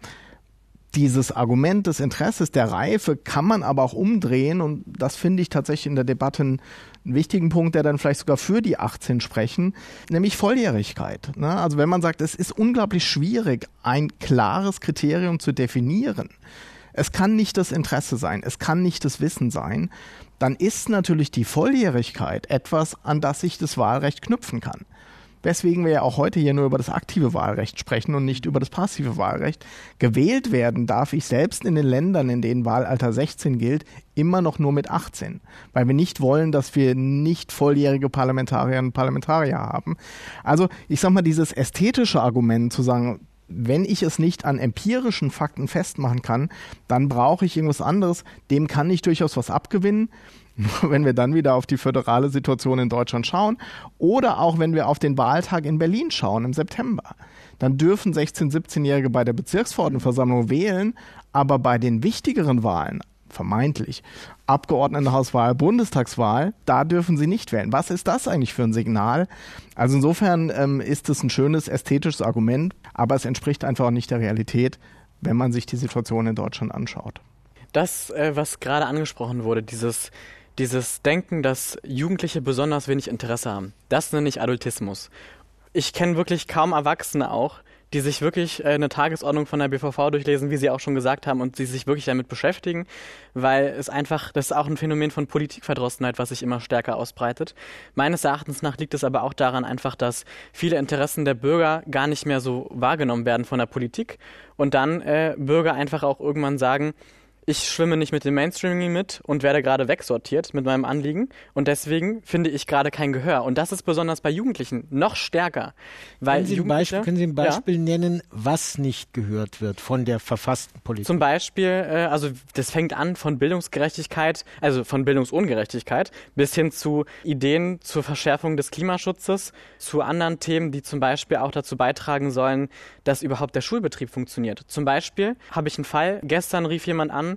dieses Argument des Interesses der Reife kann man aber auch umdrehen und das finde ich tatsächlich in der Debatte einen, wichtigen Punkt, der dann vielleicht sogar für die 18 sprechen, nämlich Volljährigkeit. Ne? Also wenn man sagt, es ist unglaublich schwierig, ein klares Kriterium zu definieren. Es kann nicht das Interesse sein, es kann nicht das Wissen sein, dann ist natürlich die Volljährigkeit etwas, an das sich das Wahlrecht knüpfen kann weswegen wir ja auch heute hier nur über das aktive Wahlrecht sprechen und nicht über das passive Wahlrecht. Gewählt werden darf ich selbst in den Ländern, in denen Wahlalter 16 gilt, immer noch nur mit 18, weil wir nicht wollen, dass wir nicht volljährige Parlamentarierinnen und Parlamentarier haben. Also ich sag mal, dieses ästhetische Argument zu sagen, wenn ich es nicht an empirischen Fakten festmachen kann, dann brauche ich irgendwas anderes. Dem kann ich durchaus was abgewinnen. (laughs) wenn wir dann wieder auf die föderale Situation in Deutschland schauen oder auch wenn wir auf den Wahltag in Berlin schauen im September, dann dürfen 16-, 17-Jährige bei der Bezirksverordnetenversammlung wählen, aber bei den wichtigeren Wahlen, vermeintlich, Abgeordnetenhauswahl, Bundestagswahl, da dürfen sie nicht wählen. Was ist das eigentlich für ein Signal? Also insofern ähm, ist es ein schönes ästhetisches Argument, aber es entspricht einfach auch nicht der Realität, wenn man sich die Situation in Deutschland anschaut. Das, äh, was gerade angesprochen wurde, dieses dieses Denken, dass Jugendliche besonders wenig Interesse haben, das nenne ich Adultismus. Ich kenne wirklich kaum Erwachsene auch, die sich wirklich äh, eine Tagesordnung von der BVV durchlesen, wie Sie auch schon gesagt haben, und die sich wirklich damit beschäftigen, weil es einfach, das ist auch ein Phänomen von Politikverdrossenheit, was sich immer stärker ausbreitet. Meines Erachtens nach liegt es aber auch daran einfach, dass viele Interessen der Bürger gar nicht mehr so wahrgenommen werden von der Politik und dann äh, Bürger einfach auch irgendwann sagen, ich schwimme nicht mit dem Mainstreaming mit und werde gerade wegsortiert mit meinem Anliegen und deswegen finde ich gerade kein Gehör. Und das ist besonders bei Jugendlichen noch stärker. Weil können, Sie ein Beispiel, können Sie ein Beispiel ja? nennen, was nicht gehört wird von der verfassten Politik? Zum Beispiel, äh, also das fängt an von Bildungsgerechtigkeit, also von Bildungsungerechtigkeit bis hin zu Ideen zur Verschärfung des Klimaschutzes, zu anderen Themen, die zum Beispiel auch dazu beitragen sollen, dass überhaupt der Schulbetrieb funktioniert. Zum Beispiel habe ich einen Fall, gestern rief jemand an,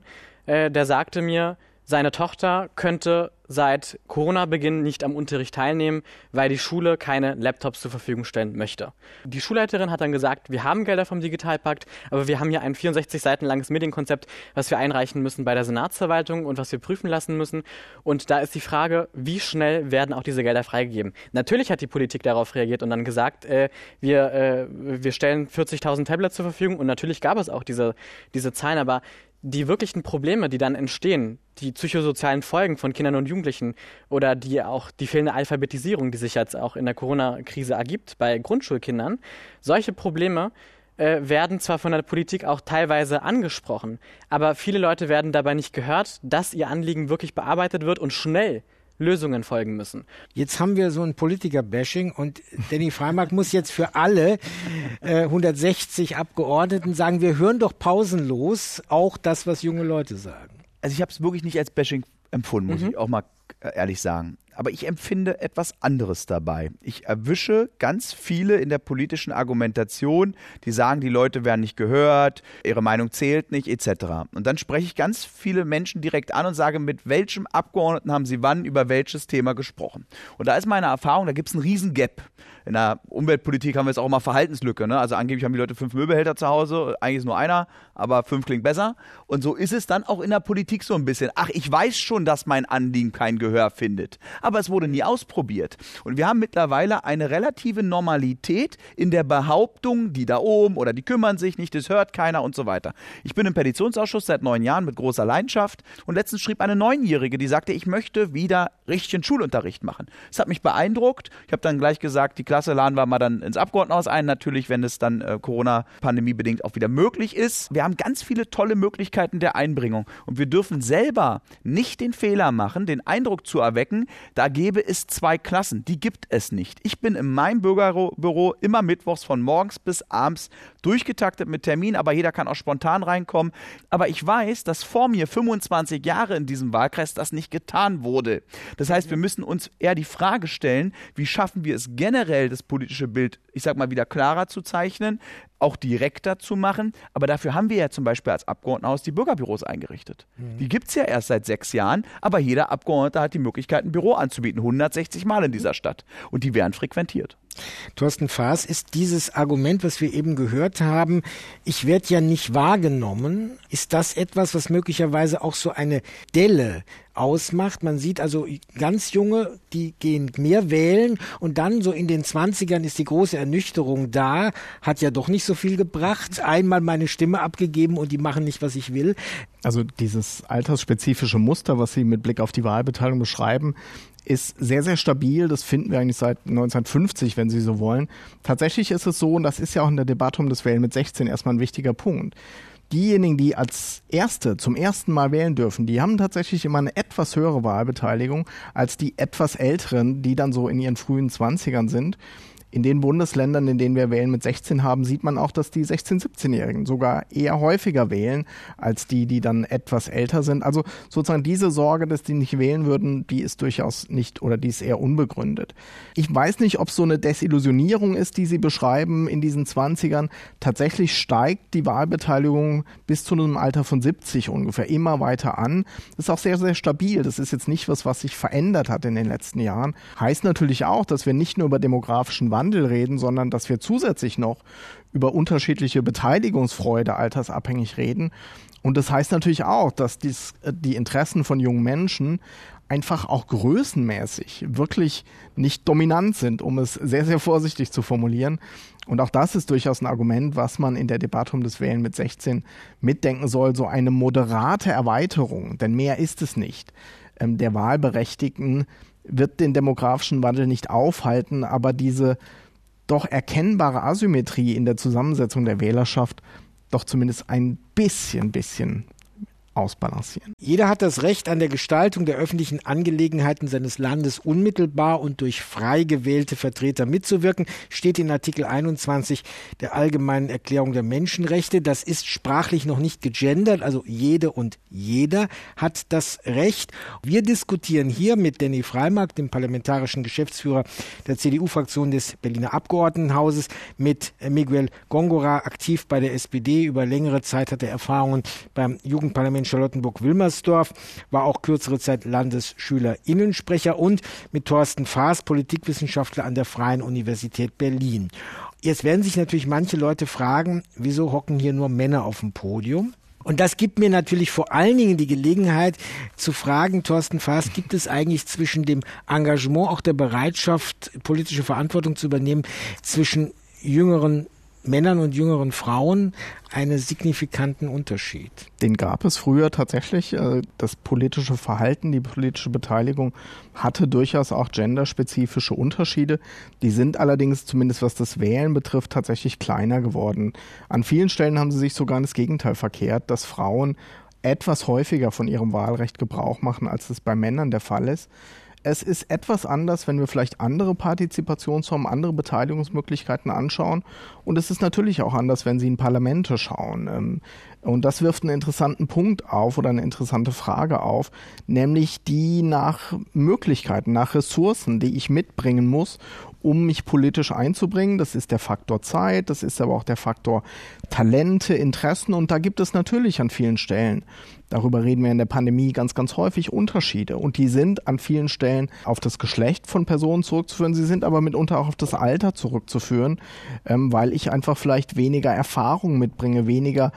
äh, der sagte mir, seine Tochter könnte seit Corona-Beginn nicht am Unterricht teilnehmen, weil die Schule keine Laptops zur Verfügung stellen möchte. Die Schulleiterin hat dann gesagt, wir haben Gelder vom Digitalpakt, aber wir haben hier ein 64 Seiten langes Medienkonzept, was wir einreichen müssen bei der Senatsverwaltung und was wir prüfen lassen müssen. Und da ist die Frage, wie schnell werden auch diese Gelder freigegeben? Natürlich hat die Politik darauf reagiert und dann gesagt, äh, wir, äh, wir stellen 40.000 Tablets zur Verfügung und natürlich gab es auch diese, diese Zahlen, aber die wirklichen Probleme, die dann entstehen, die psychosozialen Folgen von Kindern und Jugendlichen oder die auch die fehlende Alphabetisierung, die sich jetzt auch in der Corona-Krise ergibt bei Grundschulkindern, solche Probleme äh, werden zwar von der Politik auch teilweise angesprochen, aber viele Leute werden dabei nicht gehört, dass ihr Anliegen wirklich bearbeitet wird und schnell Lösungen folgen müssen. Jetzt haben wir so ein Politiker-Bashing und Danny Freimark muss jetzt für alle äh, 160 Abgeordneten sagen, wir hören doch pausenlos auch das, was junge Leute sagen. Also ich habe es wirklich nicht als Bashing empfunden, muss mhm. ich auch mal äh, ehrlich sagen aber ich empfinde etwas anderes dabei. Ich erwische ganz viele in der politischen Argumentation, die sagen, die Leute werden nicht gehört, ihre Meinung zählt nicht, etc. Und dann spreche ich ganz viele Menschen direkt an und sage, mit welchem Abgeordneten haben sie wann über welches Thema gesprochen. Und da ist meine Erfahrung, da gibt es einen riesen Gap. In der Umweltpolitik haben wir jetzt auch immer Verhaltenslücke. Ne? Also angeblich haben die Leute fünf Möbelhälter zu Hause, eigentlich ist nur einer, aber fünf klingt besser. Und so ist es dann auch in der Politik so ein bisschen. Ach, ich weiß schon, dass mein Anliegen kein Gehör findet aber es wurde nie ausprobiert. Und wir haben mittlerweile eine relative Normalität in der Behauptung, die da oben oder die kümmern sich nicht, das hört keiner und so weiter. Ich bin im Petitionsausschuss seit neun Jahren mit großer Leidenschaft und letztens schrieb eine Neunjährige, die sagte, ich möchte wieder richtigen Schulunterricht machen. Das hat mich beeindruckt. Ich habe dann gleich gesagt, die Klasse laden wir mal dann ins Abgeordnetenhaus ein, natürlich, wenn es dann äh, Corona-Pandemie bedingt auch wieder möglich ist. Wir haben ganz viele tolle Möglichkeiten der Einbringung und wir dürfen selber nicht den Fehler machen, den Eindruck zu erwecken, da gäbe es zwei Klassen. Die gibt es nicht. Ich bin in meinem Bürgerbüro immer mittwochs von morgens bis abends durchgetaktet mit Termin, aber jeder kann auch spontan reinkommen. Aber ich weiß, dass vor mir 25 Jahre in diesem Wahlkreis das nicht getan wurde. Das heißt, wir müssen uns eher die Frage stellen, wie schaffen wir es generell, das politische Bild, ich sag mal, wieder klarer zu zeichnen, auch direkter zu machen. Aber dafür haben wir ja zum Beispiel als Abgeordnetenhaus die Bürgerbüros eingerichtet. Mhm. Die gibt es ja erst seit sechs Jahren, aber jeder Abgeordnete hat die Möglichkeit, ein Büro anzubieten. 160 Mal in dieser Stadt. Und die werden frequentiert. Thorsten Faas, ist dieses Argument, was wir eben gehört haben, ich werde ja nicht wahrgenommen, ist das etwas, was möglicherweise auch so eine Delle ausmacht? Man sieht also ganz junge, die gehen mehr wählen und dann so in den Zwanzigern ist die große Ernüchterung da, hat ja doch nicht so viel gebracht, einmal meine Stimme abgegeben und die machen nicht, was ich will. Also dieses altersspezifische Muster, was Sie mit Blick auf die Wahlbeteiligung beschreiben, ist sehr, sehr stabil. Das finden wir eigentlich seit 1950, wenn Sie so wollen. Tatsächlich ist es so, und das ist ja auch in der Debatte um das Wählen mit 16 erstmal ein wichtiger Punkt. Diejenigen, die als Erste zum ersten Mal wählen dürfen, die haben tatsächlich immer eine etwas höhere Wahlbeteiligung als die etwas Älteren, die dann so in ihren frühen Zwanzigern sind. In den Bundesländern, in denen wir Wählen mit 16 haben, sieht man auch, dass die 16-, 17-Jährigen sogar eher häufiger wählen als die, die dann etwas älter sind. Also sozusagen diese Sorge, dass die nicht wählen würden, die ist durchaus nicht oder die ist eher unbegründet. Ich weiß nicht, ob es so eine Desillusionierung ist, die Sie beschreiben in diesen 20ern. Tatsächlich steigt die Wahlbeteiligung bis zu einem Alter von 70 ungefähr immer weiter an. Das ist auch sehr, sehr stabil. Das ist jetzt nicht was, was sich verändert hat in den letzten Jahren. Heißt natürlich auch, dass wir nicht nur über demografischen Wandel Wandel reden, sondern dass wir zusätzlich noch über unterschiedliche Beteiligungsfreude altersabhängig reden. Und das heißt natürlich auch, dass dies, äh, die Interessen von jungen Menschen einfach auch größenmäßig wirklich nicht dominant sind, um es sehr, sehr vorsichtig zu formulieren. Und auch das ist durchaus ein Argument, was man in der Debatte um das Wählen mit 16 mitdenken soll, so eine moderate Erweiterung, denn mehr ist es nicht, ähm, der Wahlberechtigten wird den demografischen Wandel nicht aufhalten, aber diese doch erkennbare Asymmetrie in der Zusammensetzung der Wählerschaft doch zumindest ein bisschen, bisschen ausbalancieren. Jeder hat das Recht an der Gestaltung der öffentlichen Angelegenheiten seines Landes unmittelbar und durch frei gewählte Vertreter mitzuwirken, steht in Artikel 21 der Allgemeinen Erklärung der Menschenrechte. Das ist sprachlich noch nicht gegendert, also jede und jeder hat das Recht. Wir diskutieren hier mit Danny Freimark, dem parlamentarischen Geschäftsführer der CDU-Fraktion des Berliner Abgeordnetenhauses, mit Miguel Gongora, aktiv bei der SPD. Über längere Zeit hat er Erfahrungen beim Jugendparlament in Charlottenburg-Wilmersdorf, war auch kürzere Zeit Landesschülerinnensprecher und mit Thorsten Faas, Politikwissenschaftler an der Freien Universität Berlin. Jetzt werden sich natürlich manche Leute fragen, wieso hocken hier nur Männer auf dem Podium? Und das gibt mir natürlich vor allen Dingen die Gelegenheit zu fragen, Thorsten Faas, gibt es eigentlich zwischen dem Engagement, auch der Bereitschaft, politische Verantwortung zu übernehmen, zwischen jüngeren Männern und jüngeren Frauen einen signifikanten Unterschied. Den gab es früher tatsächlich. Äh, das politische Verhalten, die politische Beteiligung hatte durchaus auch genderspezifische Unterschiede. Die sind allerdings, zumindest was das Wählen betrifft, tatsächlich kleiner geworden. An vielen Stellen haben sie sich sogar ins Gegenteil verkehrt, dass Frauen etwas häufiger von ihrem Wahlrecht Gebrauch machen, als es bei Männern der Fall ist. Es ist etwas anders, wenn wir vielleicht andere Partizipationsformen, andere Beteiligungsmöglichkeiten anschauen. Und es ist natürlich auch anders, wenn Sie in Parlamente schauen. Ähm, und das wirft einen interessanten Punkt auf oder eine interessante Frage auf, nämlich die nach Möglichkeiten, nach Ressourcen, die ich mitbringen muss, um mich politisch einzubringen. Das ist der Faktor Zeit, das ist aber auch der Faktor Talente, Interessen und da gibt es natürlich an vielen Stellen, darüber reden wir in der Pandemie ganz, ganz häufig, Unterschiede und die sind an vielen Stellen auf das Geschlecht von Personen zurückzuführen, sie sind aber mitunter auch auf das Alter zurückzuführen, ähm, weil ich einfach vielleicht weniger Erfahrung mitbringe, weniger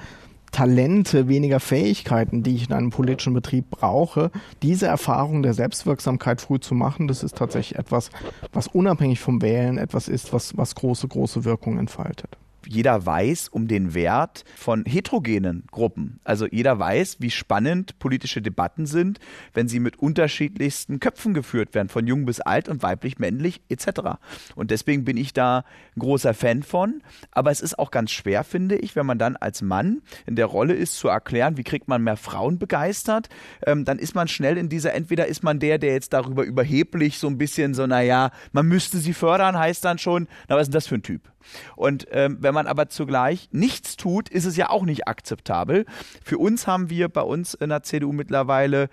Talente, weniger Fähigkeiten, die ich in einem politischen Betrieb brauche, diese Erfahrung der Selbstwirksamkeit früh zu machen, das ist tatsächlich etwas, was unabhängig vom Wählen etwas ist, was, was große, große Wirkung entfaltet jeder weiß um den Wert von heterogenen Gruppen. Also jeder weiß, wie spannend politische Debatten sind, wenn sie mit unterschiedlichsten Köpfen geführt werden, von jung bis alt und weiblich, männlich etc. Und deswegen bin ich da ein großer Fan von. Aber es ist auch ganz schwer, finde ich, wenn man dann als Mann in der Rolle ist, zu erklären, wie kriegt man mehr Frauen begeistert, ähm, dann ist man schnell in dieser, entweder ist man der, der jetzt darüber überheblich so ein bisschen so, naja, man müsste sie fördern, heißt dann schon, na was ist denn das für ein Typ? Und ähm, wenn man aber zugleich nichts tut, ist es ja auch nicht akzeptabel. Für uns haben wir bei uns in der CDU mittlerweile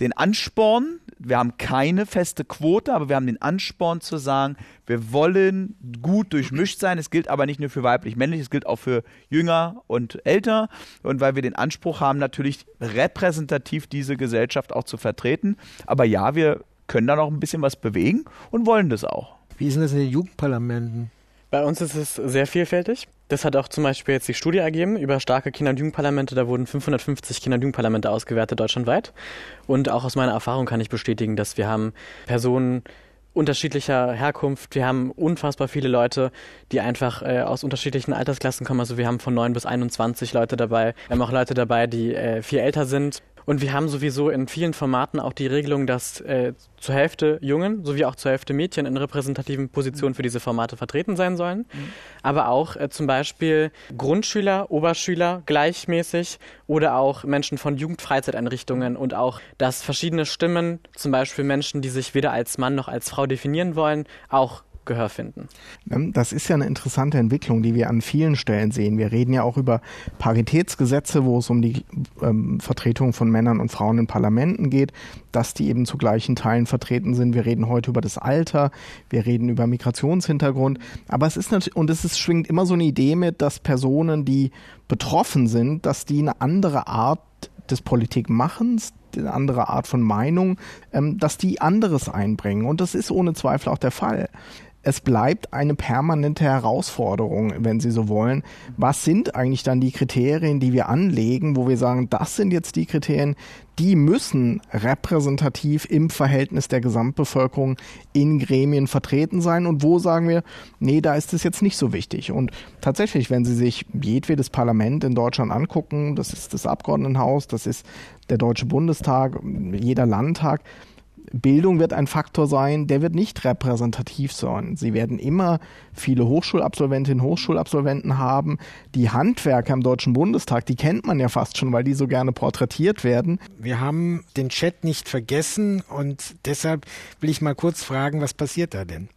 den Ansporn, wir haben keine feste Quote, aber wir haben den Ansporn zu sagen, wir wollen gut durchmischt sein. Es gilt aber nicht nur für weiblich, männlich, es gilt auch für jünger und älter. Und weil wir den Anspruch haben, natürlich repräsentativ diese Gesellschaft auch zu vertreten. Aber ja, wir können da noch ein bisschen was bewegen und wollen das auch. Wie ist denn das in den Jugendparlamenten? Bei uns ist es sehr vielfältig. Das hat auch zum Beispiel jetzt die Studie ergeben über starke Kinder- und Jugendparlamente. Da wurden 550 Kinder- und Jugendparlamente ausgewertet deutschlandweit. Und auch aus meiner Erfahrung kann ich bestätigen, dass wir haben Personen unterschiedlicher Herkunft. Wir haben unfassbar viele Leute, die einfach äh, aus unterschiedlichen Altersklassen kommen. Also wir haben von 9 bis 21 Leute dabei. Wir haben auch Leute dabei, die äh, viel älter sind. Und wir haben sowieso in vielen Formaten auch die Regelung, dass äh, zur Hälfte Jungen sowie auch zur Hälfte Mädchen in repräsentativen Positionen für diese Formate vertreten sein sollen. Mhm. Aber auch äh, zum Beispiel Grundschüler, Oberschüler gleichmäßig oder auch Menschen von Jugendfreizeiteinrichtungen und auch, dass verschiedene Stimmen, zum Beispiel Menschen, die sich weder als Mann noch als Frau definieren wollen, auch Gehör finden. Ähm, das ist ja eine interessante Entwicklung, die wir an vielen Stellen sehen. Wir reden ja auch über Paritätsgesetze, wo es um die ähm, Vertretung von Männern und Frauen in Parlamenten geht, dass die eben zu gleichen Teilen vertreten sind. Wir reden heute über das Alter, wir reden über Migrationshintergrund. Aber es ist natürlich, und es ist, schwingt immer so eine Idee mit, dass Personen, die betroffen sind, dass die eine andere Art des Politikmachens, eine andere Art von Meinung, ähm, dass die anderes einbringen. Und das ist ohne Zweifel auch der Fall es bleibt eine permanente Herausforderung, wenn Sie so wollen. Was sind eigentlich dann die Kriterien, die wir anlegen, wo wir sagen, das sind jetzt die Kriterien, die müssen repräsentativ im Verhältnis der Gesamtbevölkerung in Gremien vertreten sein und wo sagen wir, nee, da ist es jetzt nicht so wichtig. Und tatsächlich, wenn Sie sich jedwedes Parlament in Deutschland angucken, das ist das Abgeordnetenhaus, das ist der Deutsche Bundestag, jeder Landtag, Bildung wird ein Faktor sein, der wird nicht repräsentativ sein. Sie werden immer viele Hochschulabsolventinnen und Hochschulabsolventen haben. Die Handwerker im Deutschen Bundestag, die kennt man ja fast schon, weil die so gerne porträtiert werden. Wir haben den Chat nicht vergessen und deshalb will ich mal kurz fragen, was passiert da denn?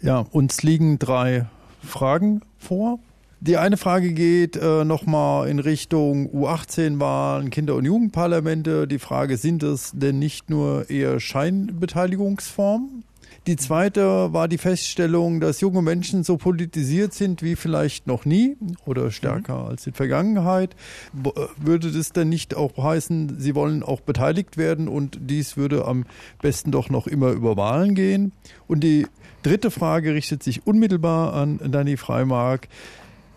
Ja, uns liegen drei Fragen vor. Die eine Frage geht äh, nochmal in Richtung U18-Wahlen, Kinder- und Jugendparlamente. Die Frage, sind es denn nicht nur eher Scheinbeteiligungsformen? Die zweite war die Feststellung, dass junge Menschen so politisiert sind wie vielleicht noch nie oder stärker mhm. als in Vergangenheit. Äh, würde das denn nicht auch heißen, sie wollen auch beteiligt werden und dies würde am besten doch noch immer über Wahlen gehen? Und die dritte Frage richtet sich unmittelbar an Danny Freimark.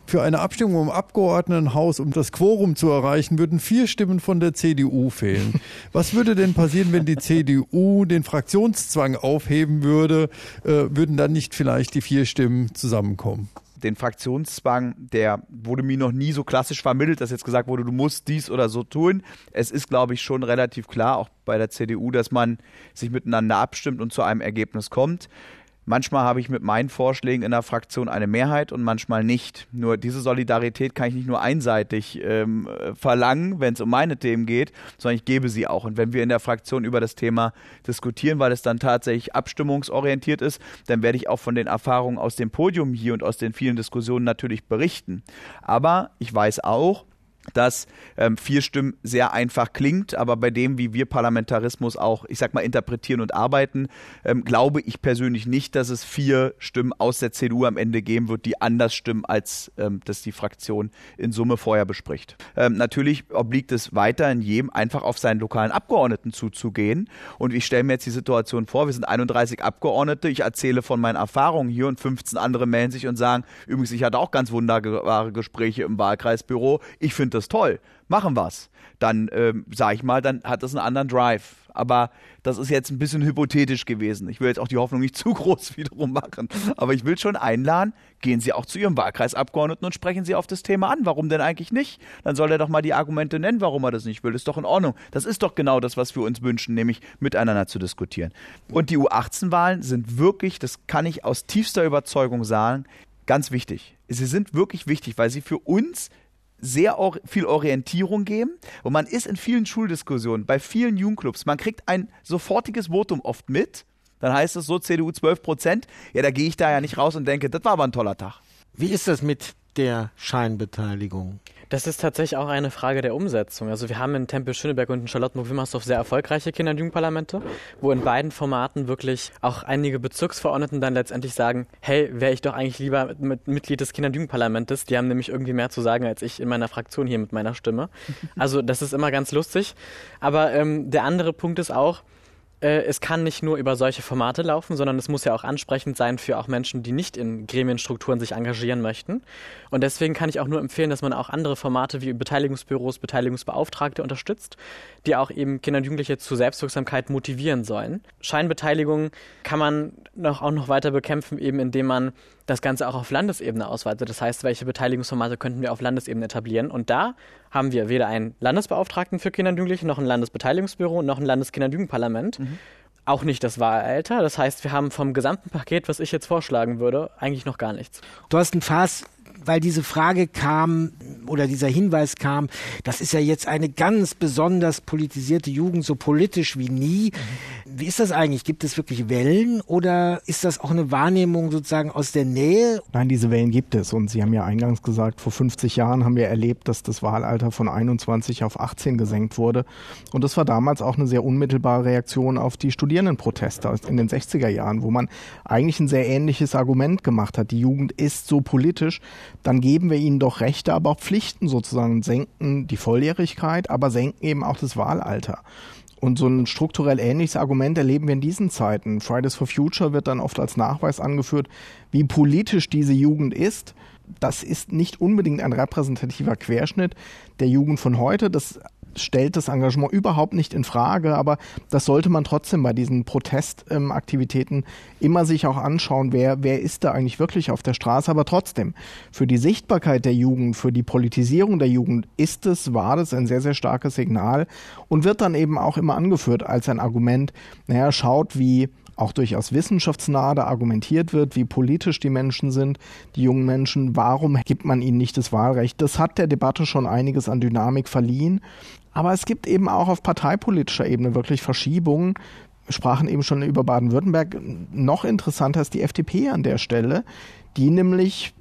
Für eine Abstimmung im Abgeordnetenhaus, um das Quorum zu erreichen, würden vier Stimmen von der CDU fehlen. (laughs) Was würde denn passieren, wenn die CDU den Fraktionszwang aufheben würde? Äh, würden dann nicht vielleicht die vier Stimmen zusammenkommen? den Fraktionszwang, der wurde mir noch nie so klassisch vermittelt, dass jetzt gesagt wurde, du musst dies oder so tun. Es ist, glaube ich, schon relativ klar, auch bei der CDU, dass man sich miteinander abstimmt und zu einem Ergebnis kommt. Manchmal habe ich mit meinen Vorschlägen in der Fraktion eine Mehrheit und manchmal nicht. Nur diese Solidarität kann ich nicht nur einseitig ähm, verlangen, wenn es um meine Themen geht, sondern ich gebe sie auch. Und wenn wir in der Fraktion über das Thema diskutieren, weil es dann tatsächlich abstimmungsorientiert ist, dann werde ich auch von den Erfahrungen aus dem Podium hier und aus den vielen Diskussionen natürlich berichten. Aber ich weiß auch, dass ähm, vier Stimmen sehr einfach klingt, aber bei dem, wie wir Parlamentarismus auch, ich sag mal, interpretieren und arbeiten, ähm, glaube ich persönlich nicht, dass es vier Stimmen aus der CDU am Ende geben wird, die anders stimmen, als ähm, das die Fraktion in Summe vorher bespricht. Ähm, natürlich obliegt es weiterhin jedem, einfach auf seinen lokalen Abgeordneten zuzugehen. Und ich stelle mir jetzt die Situation vor, wir sind 31 Abgeordnete, ich erzähle von meinen Erfahrungen hier und 15 andere melden sich und sagen, übrigens, ich hatte auch ganz wunderbare Gespräche im Wahlkreisbüro, ich finde das toll, machen wir's. Dann, ähm, sag ich mal, dann hat das einen anderen Drive. Aber das ist jetzt ein bisschen hypothetisch gewesen. Ich will jetzt auch die Hoffnung nicht (laughs) zu groß wiederum machen. Aber ich will schon einladen, gehen Sie auch zu Ihrem Wahlkreisabgeordneten und sprechen Sie auf das Thema an. Warum denn eigentlich nicht? Dann soll er doch mal die Argumente nennen, warum er das nicht will. Das ist doch in Ordnung. Das ist doch genau das, was wir uns wünschen, nämlich miteinander zu diskutieren. Und die U18-Wahlen sind wirklich, das kann ich aus tiefster Überzeugung sagen, ganz wichtig. Sie sind wirklich wichtig, weil sie für uns sehr or viel Orientierung geben. Und man ist in vielen Schuldiskussionen, bei vielen Jugendclubs, man kriegt ein sofortiges Votum oft mit. Dann heißt es so, CDU 12 Prozent. Ja, da gehe ich da ja nicht raus und denke, das war aber ein toller Tag. Wie ist das mit der Scheinbeteiligung? Das ist tatsächlich auch eine Frage der Umsetzung. Also wir haben in Tempel-Schöneberg und in Charlottenburg-Wilmersdorf sehr erfolgreiche Kinder- und Jugendparlamente, wo in beiden Formaten wirklich auch einige Bezirksverordneten dann letztendlich sagen, hey, wäre ich doch eigentlich lieber mit Mitglied des Kinder- und Jugendparlamentes. Die haben nämlich irgendwie mehr zu sagen als ich in meiner Fraktion hier mit meiner Stimme. Also das ist immer ganz lustig. Aber ähm, der andere Punkt ist auch, äh, es kann nicht nur über solche Formate laufen, sondern es muss ja auch ansprechend sein für auch Menschen, die nicht in Gremienstrukturen sich engagieren möchten. Und deswegen kann ich auch nur empfehlen, dass man auch andere Formate wie Beteiligungsbüros, Beteiligungsbeauftragte unterstützt, die auch eben Kinder und Jugendliche zur Selbstwirksamkeit motivieren sollen. Scheinbeteiligung kann man noch, auch noch weiter bekämpfen, eben indem man das Ganze auch auf Landesebene ausweitet. Das heißt, welche Beteiligungsformate könnten wir auf Landesebene etablieren? Und da haben wir weder einen Landesbeauftragten für Kinder und Jugendliche, noch ein Landesbeteiligungsbüro, noch ein Landeskinder- und Jugendparlament. Mhm. Auch nicht das Wahlalter. Das heißt, wir haben vom gesamten Paket, was ich jetzt vorschlagen würde, eigentlich noch gar nichts. Thorsten Faas, weil diese Frage kam oder dieser Hinweis kam, das ist ja jetzt eine ganz besonders politisierte Jugend, so politisch wie nie. Wie ist das eigentlich? Gibt es wirklich Wellen oder ist das auch eine Wahrnehmung sozusagen aus der Nähe? Nein, diese Wellen gibt es. Und Sie haben ja eingangs gesagt, vor 50 Jahren haben wir erlebt, dass das Wahlalter von 21 auf 18 gesenkt wurde. Und das war damals auch eine sehr unmittelbare Reaktion auf die Studierendenproteste in den 60er Jahren, wo man eigentlich ein sehr ähnliches Argument gemacht hat. Die Jugend ist so politisch, dann geben wir ihnen doch Rechte, aber auch Pflichten sozusagen, senken die Volljährigkeit, aber senken eben auch das Wahlalter. Und so ein strukturell ähnliches Argument erleben wir in diesen Zeiten. Fridays for Future wird dann oft als Nachweis angeführt, wie politisch diese Jugend ist. Das ist nicht unbedingt ein repräsentativer Querschnitt der Jugend von heute. Das stellt das Engagement überhaupt nicht in Frage, aber das sollte man trotzdem bei diesen Protestaktivitäten immer sich auch anschauen, wer, wer ist da eigentlich wirklich auf der Straße. Aber trotzdem, für die Sichtbarkeit der Jugend, für die Politisierung der Jugend ist es, war das ein sehr, sehr starkes Signal und wird dann eben auch immer angeführt als ein Argument, naja, schaut, wie auch durchaus wissenschaftsnah da argumentiert wird, wie politisch die Menschen sind, die jungen Menschen, warum gibt man ihnen nicht das Wahlrecht? Das hat der Debatte schon einiges an Dynamik verliehen. Aber es gibt eben auch auf parteipolitischer Ebene wirklich Verschiebungen. Wir sprachen eben schon über Baden-Württemberg. Noch interessanter ist die FDP an der Stelle, die nämlich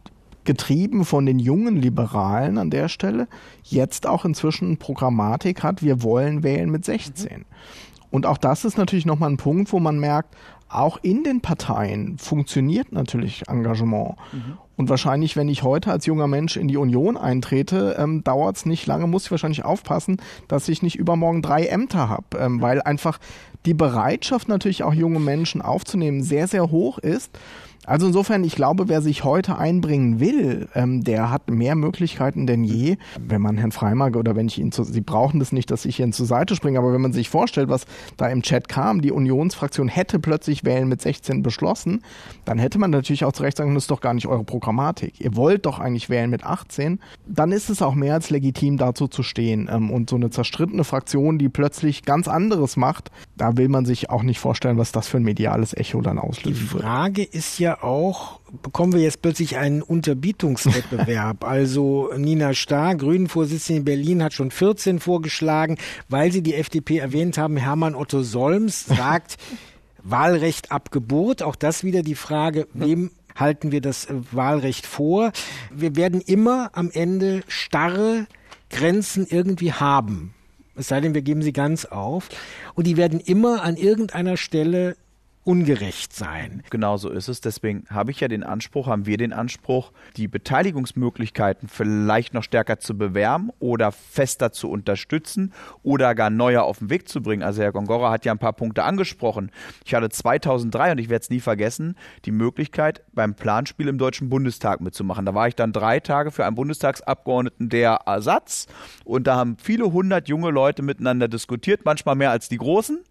getrieben von den jungen Liberalen an der Stelle jetzt auch inzwischen Programmatik hat, wir wollen wählen mit 16. Und auch das ist natürlich nochmal ein Punkt, wo man merkt, auch in den Parteien funktioniert natürlich Engagement. Mhm. Und wahrscheinlich, wenn ich heute als junger Mensch in die Union eintrete, ähm, dauert es nicht lange, muss ich wahrscheinlich aufpassen, dass ich nicht übermorgen drei Ämter habe, ähm, weil einfach die Bereitschaft natürlich auch junge Menschen aufzunehmen sehr, sehr hoch ist. Also insofern, ich glaube, wer sich heute einbringen will, ähm, der hat mehr Möglichkeiten denn je. Wenn man Herrn Freimark oder wenn ich ihn zu, Sie brauchen das nicht, dass ich Ihnen zur Seite springe, aber wenn man sich vorstellt, was da im Chat kam, die Unionsfraktion hätte plötzlich Wählen mit 16 beschlossen, dann hätte man natürlich auch zu Recht sagen, das ist doch gar nicht eure Programmatik. Ihr wollt doch eigentlich wählen mit 18. Dann ist es auch mehr als legitim, dazu zu stehen. Ähm, und so eine zerstrittene Fraktion, die plötzlich ganz anderes macht, da will man sich auch nicht vorstellen, was das für ein mediales Echo dann auslöst. Die Frage ist ja auch, bekommen wir jetzt plötzlich einen Unterbietungswettbewerb? (laughs) also Nina Starr, Grünen-Vorsitzende in Berlin, hat schon 14 vorgeschlagen, weil Sie die FDP erwähnt haben. Hermann Otto Solms sagt, (laughs) Wahlrecht ab Geburt. Auch das wieder die Frage, wem halten wir das Wahlrecht vor? Wir werden immer am Ende starre Grenzen irgendwie haben. Es sei denn, wir geben sie ganz auf. Und die werden immer an irgendeiner Stelle ungerecht sein. Genau so ist es. Deswegen habe ich ja den Anspruch, haben wir den Anspruch, die Beteiligungsmöglichkeiten vielleicht noch stärker zu bewerben oder fester zu unterstützen oder gar neuer auf den Weg zu bringen. Also Herr Gongora hat ja ein paar Punkte angesprochen. Ich hatte 2003 und ich werde es nie vergessen, die Möglichkeit beim Planspiel im Deutschen Bundestag mitzumachen. Da war ich dann drei Tage für einen Bundestagsabgeordneten der Ersatz und da haben viele hundert junge Leute miteinander diskutiert, manchmal mehr als die Großen.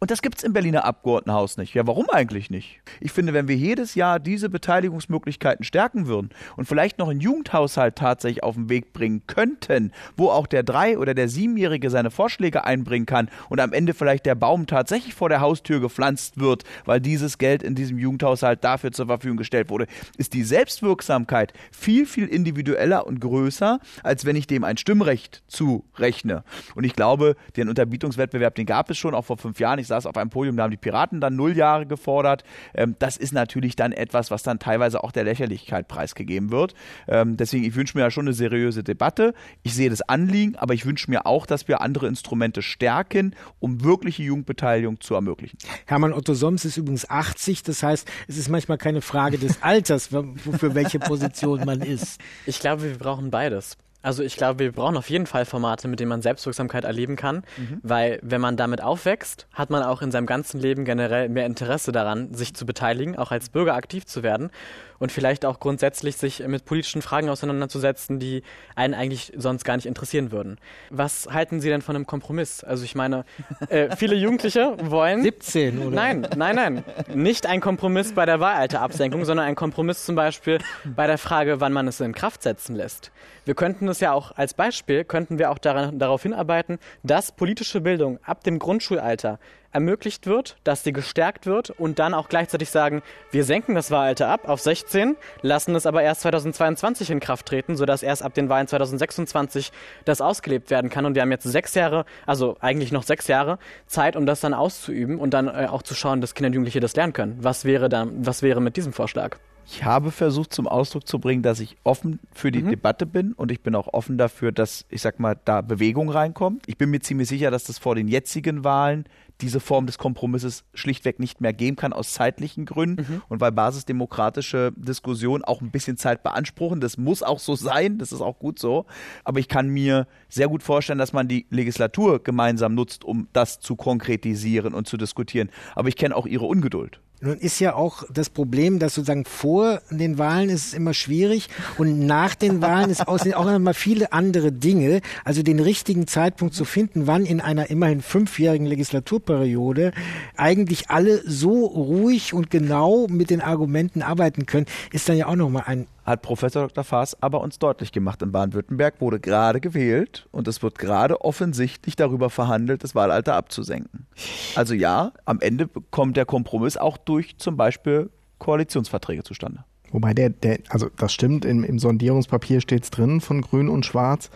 Und das gibt es im Berliner Abgeordnetenhaus nicht. Ja, warum eigentlich nicht? Ich finde, wenn wir jedes Jahr diese Beteiligungsmöglichkeiten stärken würden und vielleicht noch einen Jugendhaushalt tatsächlich auf den Weg bringen könnten, wo auch der Drei- oder der Siebenjährige seine Vorschläge einbringen kann und am Ende vielleicht der Baum tatsächlich vor der Haustür gepflanzt wird, weil dieses Geld in diesem Jugendhaushalt dafür zur Verfügung gestellt wurde, ist die Selbstwirksamkeit viel, viel individueller und größer, als wenn ich dem ein Stimmrecht zurechne. Und ich glaube, den Unterbietungswettbewerb, den gab es schon auch vor fünf Jahren. Ich saß auf einem Podium, da haben die Piraten dann null Jahre gefordert. Ähm, das ist natürlich dann etwas, was dann teilweise auch der Lächerlichkeit preisgegeben wird. Ähm, deswegen, ich wünsche mir ja schon eine seriöse Debatte. Ich sehe das Anliegen, aber ich wünsche mir auch, dass wir andere Instrumente stärken, um wirkliche Jugendbeteiligung zu ermöglichen. Hermann Otto Soms ist übrigens 80, das heißt, es ist manchmal keine Frage des Alters, für welche Position man ist. Ich glaube, wir brauchen beides. Also ich glaube, wir brauchen auf jeden Fall Formate, mit denen man Selbstwirksamkeit erleben kann, mhm. weil wenn man damit aufwächst, hat man auch in seinem ganzen Leben generell mehr Interesse daran, sich zu beteiligen, auch als Bürger aktiv zu werden und vielleicht auch grundsätzlich sich mit politischen Fragen auseinanderzusetzen, die einen eigentlich sonst gar nicht interessieren würden. Was halten Sie denn von einem Kompromiss? Also ich meine, äh, viele Jugendliche (laughs) wollen 17 oder? Nein, nein, nein, nicht ein Kompromiss bei der Wahlalterabsenkung, sondern ein Kompromiss zum Beispiel bei der Frage, wann man es in Kraft setzen lässt. Wir könnten es ja auch als Beispiel könnten wir auch daran, darauf hinarbeiten, dass politische Bildung ab dem Grundschulalter ermöglicht wird, dass sie gestärkt wird und dann auch gleichzeitig sagen, wir senken das Wahlalter ab auf 16, lassen es aber erst 2022 in Kraft treten, sodass erst ab den Wahlen 2026 das ausgelebt werden kann. Und wir haben jetzt sechs Jahre, also eigentlich noch sechs Jahre Zeit, um das dann auszuüben und dann äh, auch zu schauen, dass Kinder und Jugendliche das lernen können. Was wäre dann, was wäre mit diesem Vorschlag? Ich habe versucht zum Ausdruck zu bringen, dass ich offen für die mhm. Debatte bin und ich bin auch offen dafür, dass, ich sag mal, da Bewegung reinkommt. Ich bin mir ziemlich sicher, dass das vor den jetzigen Wahlen diese Form des Kompromisses schlichtweg nicht mehr geben kann aus zeitlichen Gründen mhm. und weil basisdemokratische Diskussionen auch ein bisschen Zeit beanspruchen. Das muss auch so sein, das ist auch gut so. Aber ich kann mir sehr gut vorstellen, dass man die Legislatur gemeinsam nutzt, um das zu konkretisieren und zu diskutieren. Aber ich kenne auch ihre Ungeduld. Nun ist ja auch das Problem, dass sozusagen vor den Wahlen ist es immer schwierig und nach den Wahlen ist auch immer viele andere Dinge. Also den richtigen Zeitpunkt zu finden, wann in einer immerhin fünfjährigen Legislaturperiode eigentlich alle so ruhig und genau mit den Argumenten arbeiten können, ist dann ja auch nochmal ein hat Professor Dr. Faas aber uns deutlich gemacht. In Baden-Württemberg wurde gerade gewählt und es wird gerade offensichtlich darüber verhandelt, das Wahlalter abzusenken. Also ja, am Ende kommt der Kompromiss auch durch zum Beispiel Koalitionsverträge zustande. Wobei der, der also das stimmt, im, im Sondierungspapier steht es drin von Grün und Schwarz.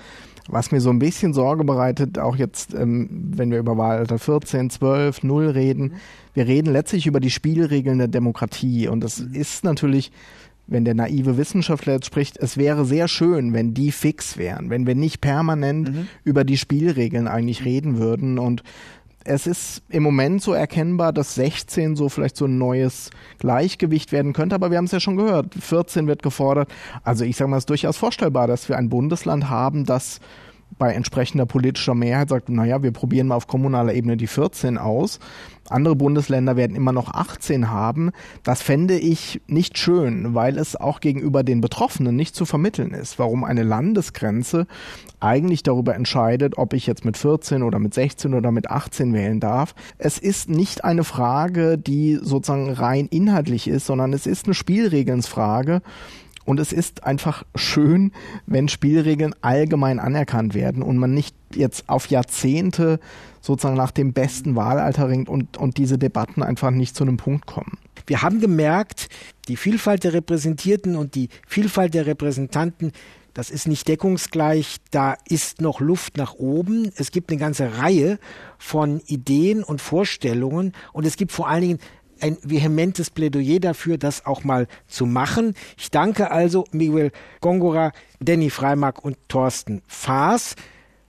Was mir so ein bisschen Sorge bereitet, auch jetzt, ähm, wenn wir über Wahlalter 14, 12, 0 reden, wir reden letztlich über die Spielregeln der Demokratie. Und das ist natürlich wenn der naive Wissenschaftler jetzt spricht, es wäre sehr schön, wenn die fix wären, wenn wir nicht permanent mhm. über die Spielregeln eigentlich reden würden und es ist im Moment so erkennbar, dass 16 so vielleicht so ein neues Gleichgewicht werden könnte, aber wir haben es ja schon gehört, 14 wird gefordert. Also ich sage mal, es ist durchaus vorstellbar, dass wir ein Bundesland haben, das bei entsprechender politischer Mehrheit sagt, naja, wir probieren mal auf kommunaler Ebene die 14 aus. Andere Bundesländer werden immer noch 18 haben. Das fände ich nicht schön, weil es auch gegenüber den Betroffenen nicht zu vermitteln ist, warum eine Landesgrenze eigentlich darüber entscheidet, ob ich jetzt mit 14 oder mit 16 oder mit 18 wählen darf. Es ist nicht eine Frage, die sozusagen rein inhaltlich ist, sondern es ist eine Spielregelsfrage. Und es ist einfach schön, wenn Spielregeln allgemein anerkannt werden und man nicht jetzt auf Jahrzehnte sozusagen nach dem besten Wahlalter ringt und, und diese Debatten einfach nicht zu einem Punkt kommen. Wir haben gemerkt, die Vielfalt der Repräsentierten und die Vielfalt der Repräsentanten, das ist nicht deckungsgleich, da ist noch Luft nach oben. Es gibt eine ganze Reihe von Ideen und Vorstellungen und es gibt vor allen Dingen ein vehementes Plädoyer dafür, das auch mal zu machen. Ich danke also Miguel Gongora, Danny Freimark und Thorsten Faas.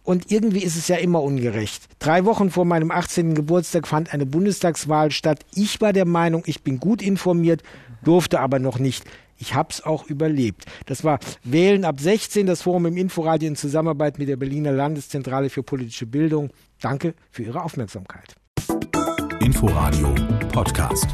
Und irgendwie ist es ja immer ungerecht. Drei Wochen vor meinem 18. Geburtstag fand eine Bundestagswahl statt. Ich war der Meinung, ich bin gut informiert, durfte aber noch nicht. Ich habe es auch überlebt. Das war Wählen ab 16, das Forum im Inforadio in Zusammenarbeit mit der Berliner Landeszentrale für politische Bildung. Danke für Ihre Aufmerksamkeit. Inforadio Podcast.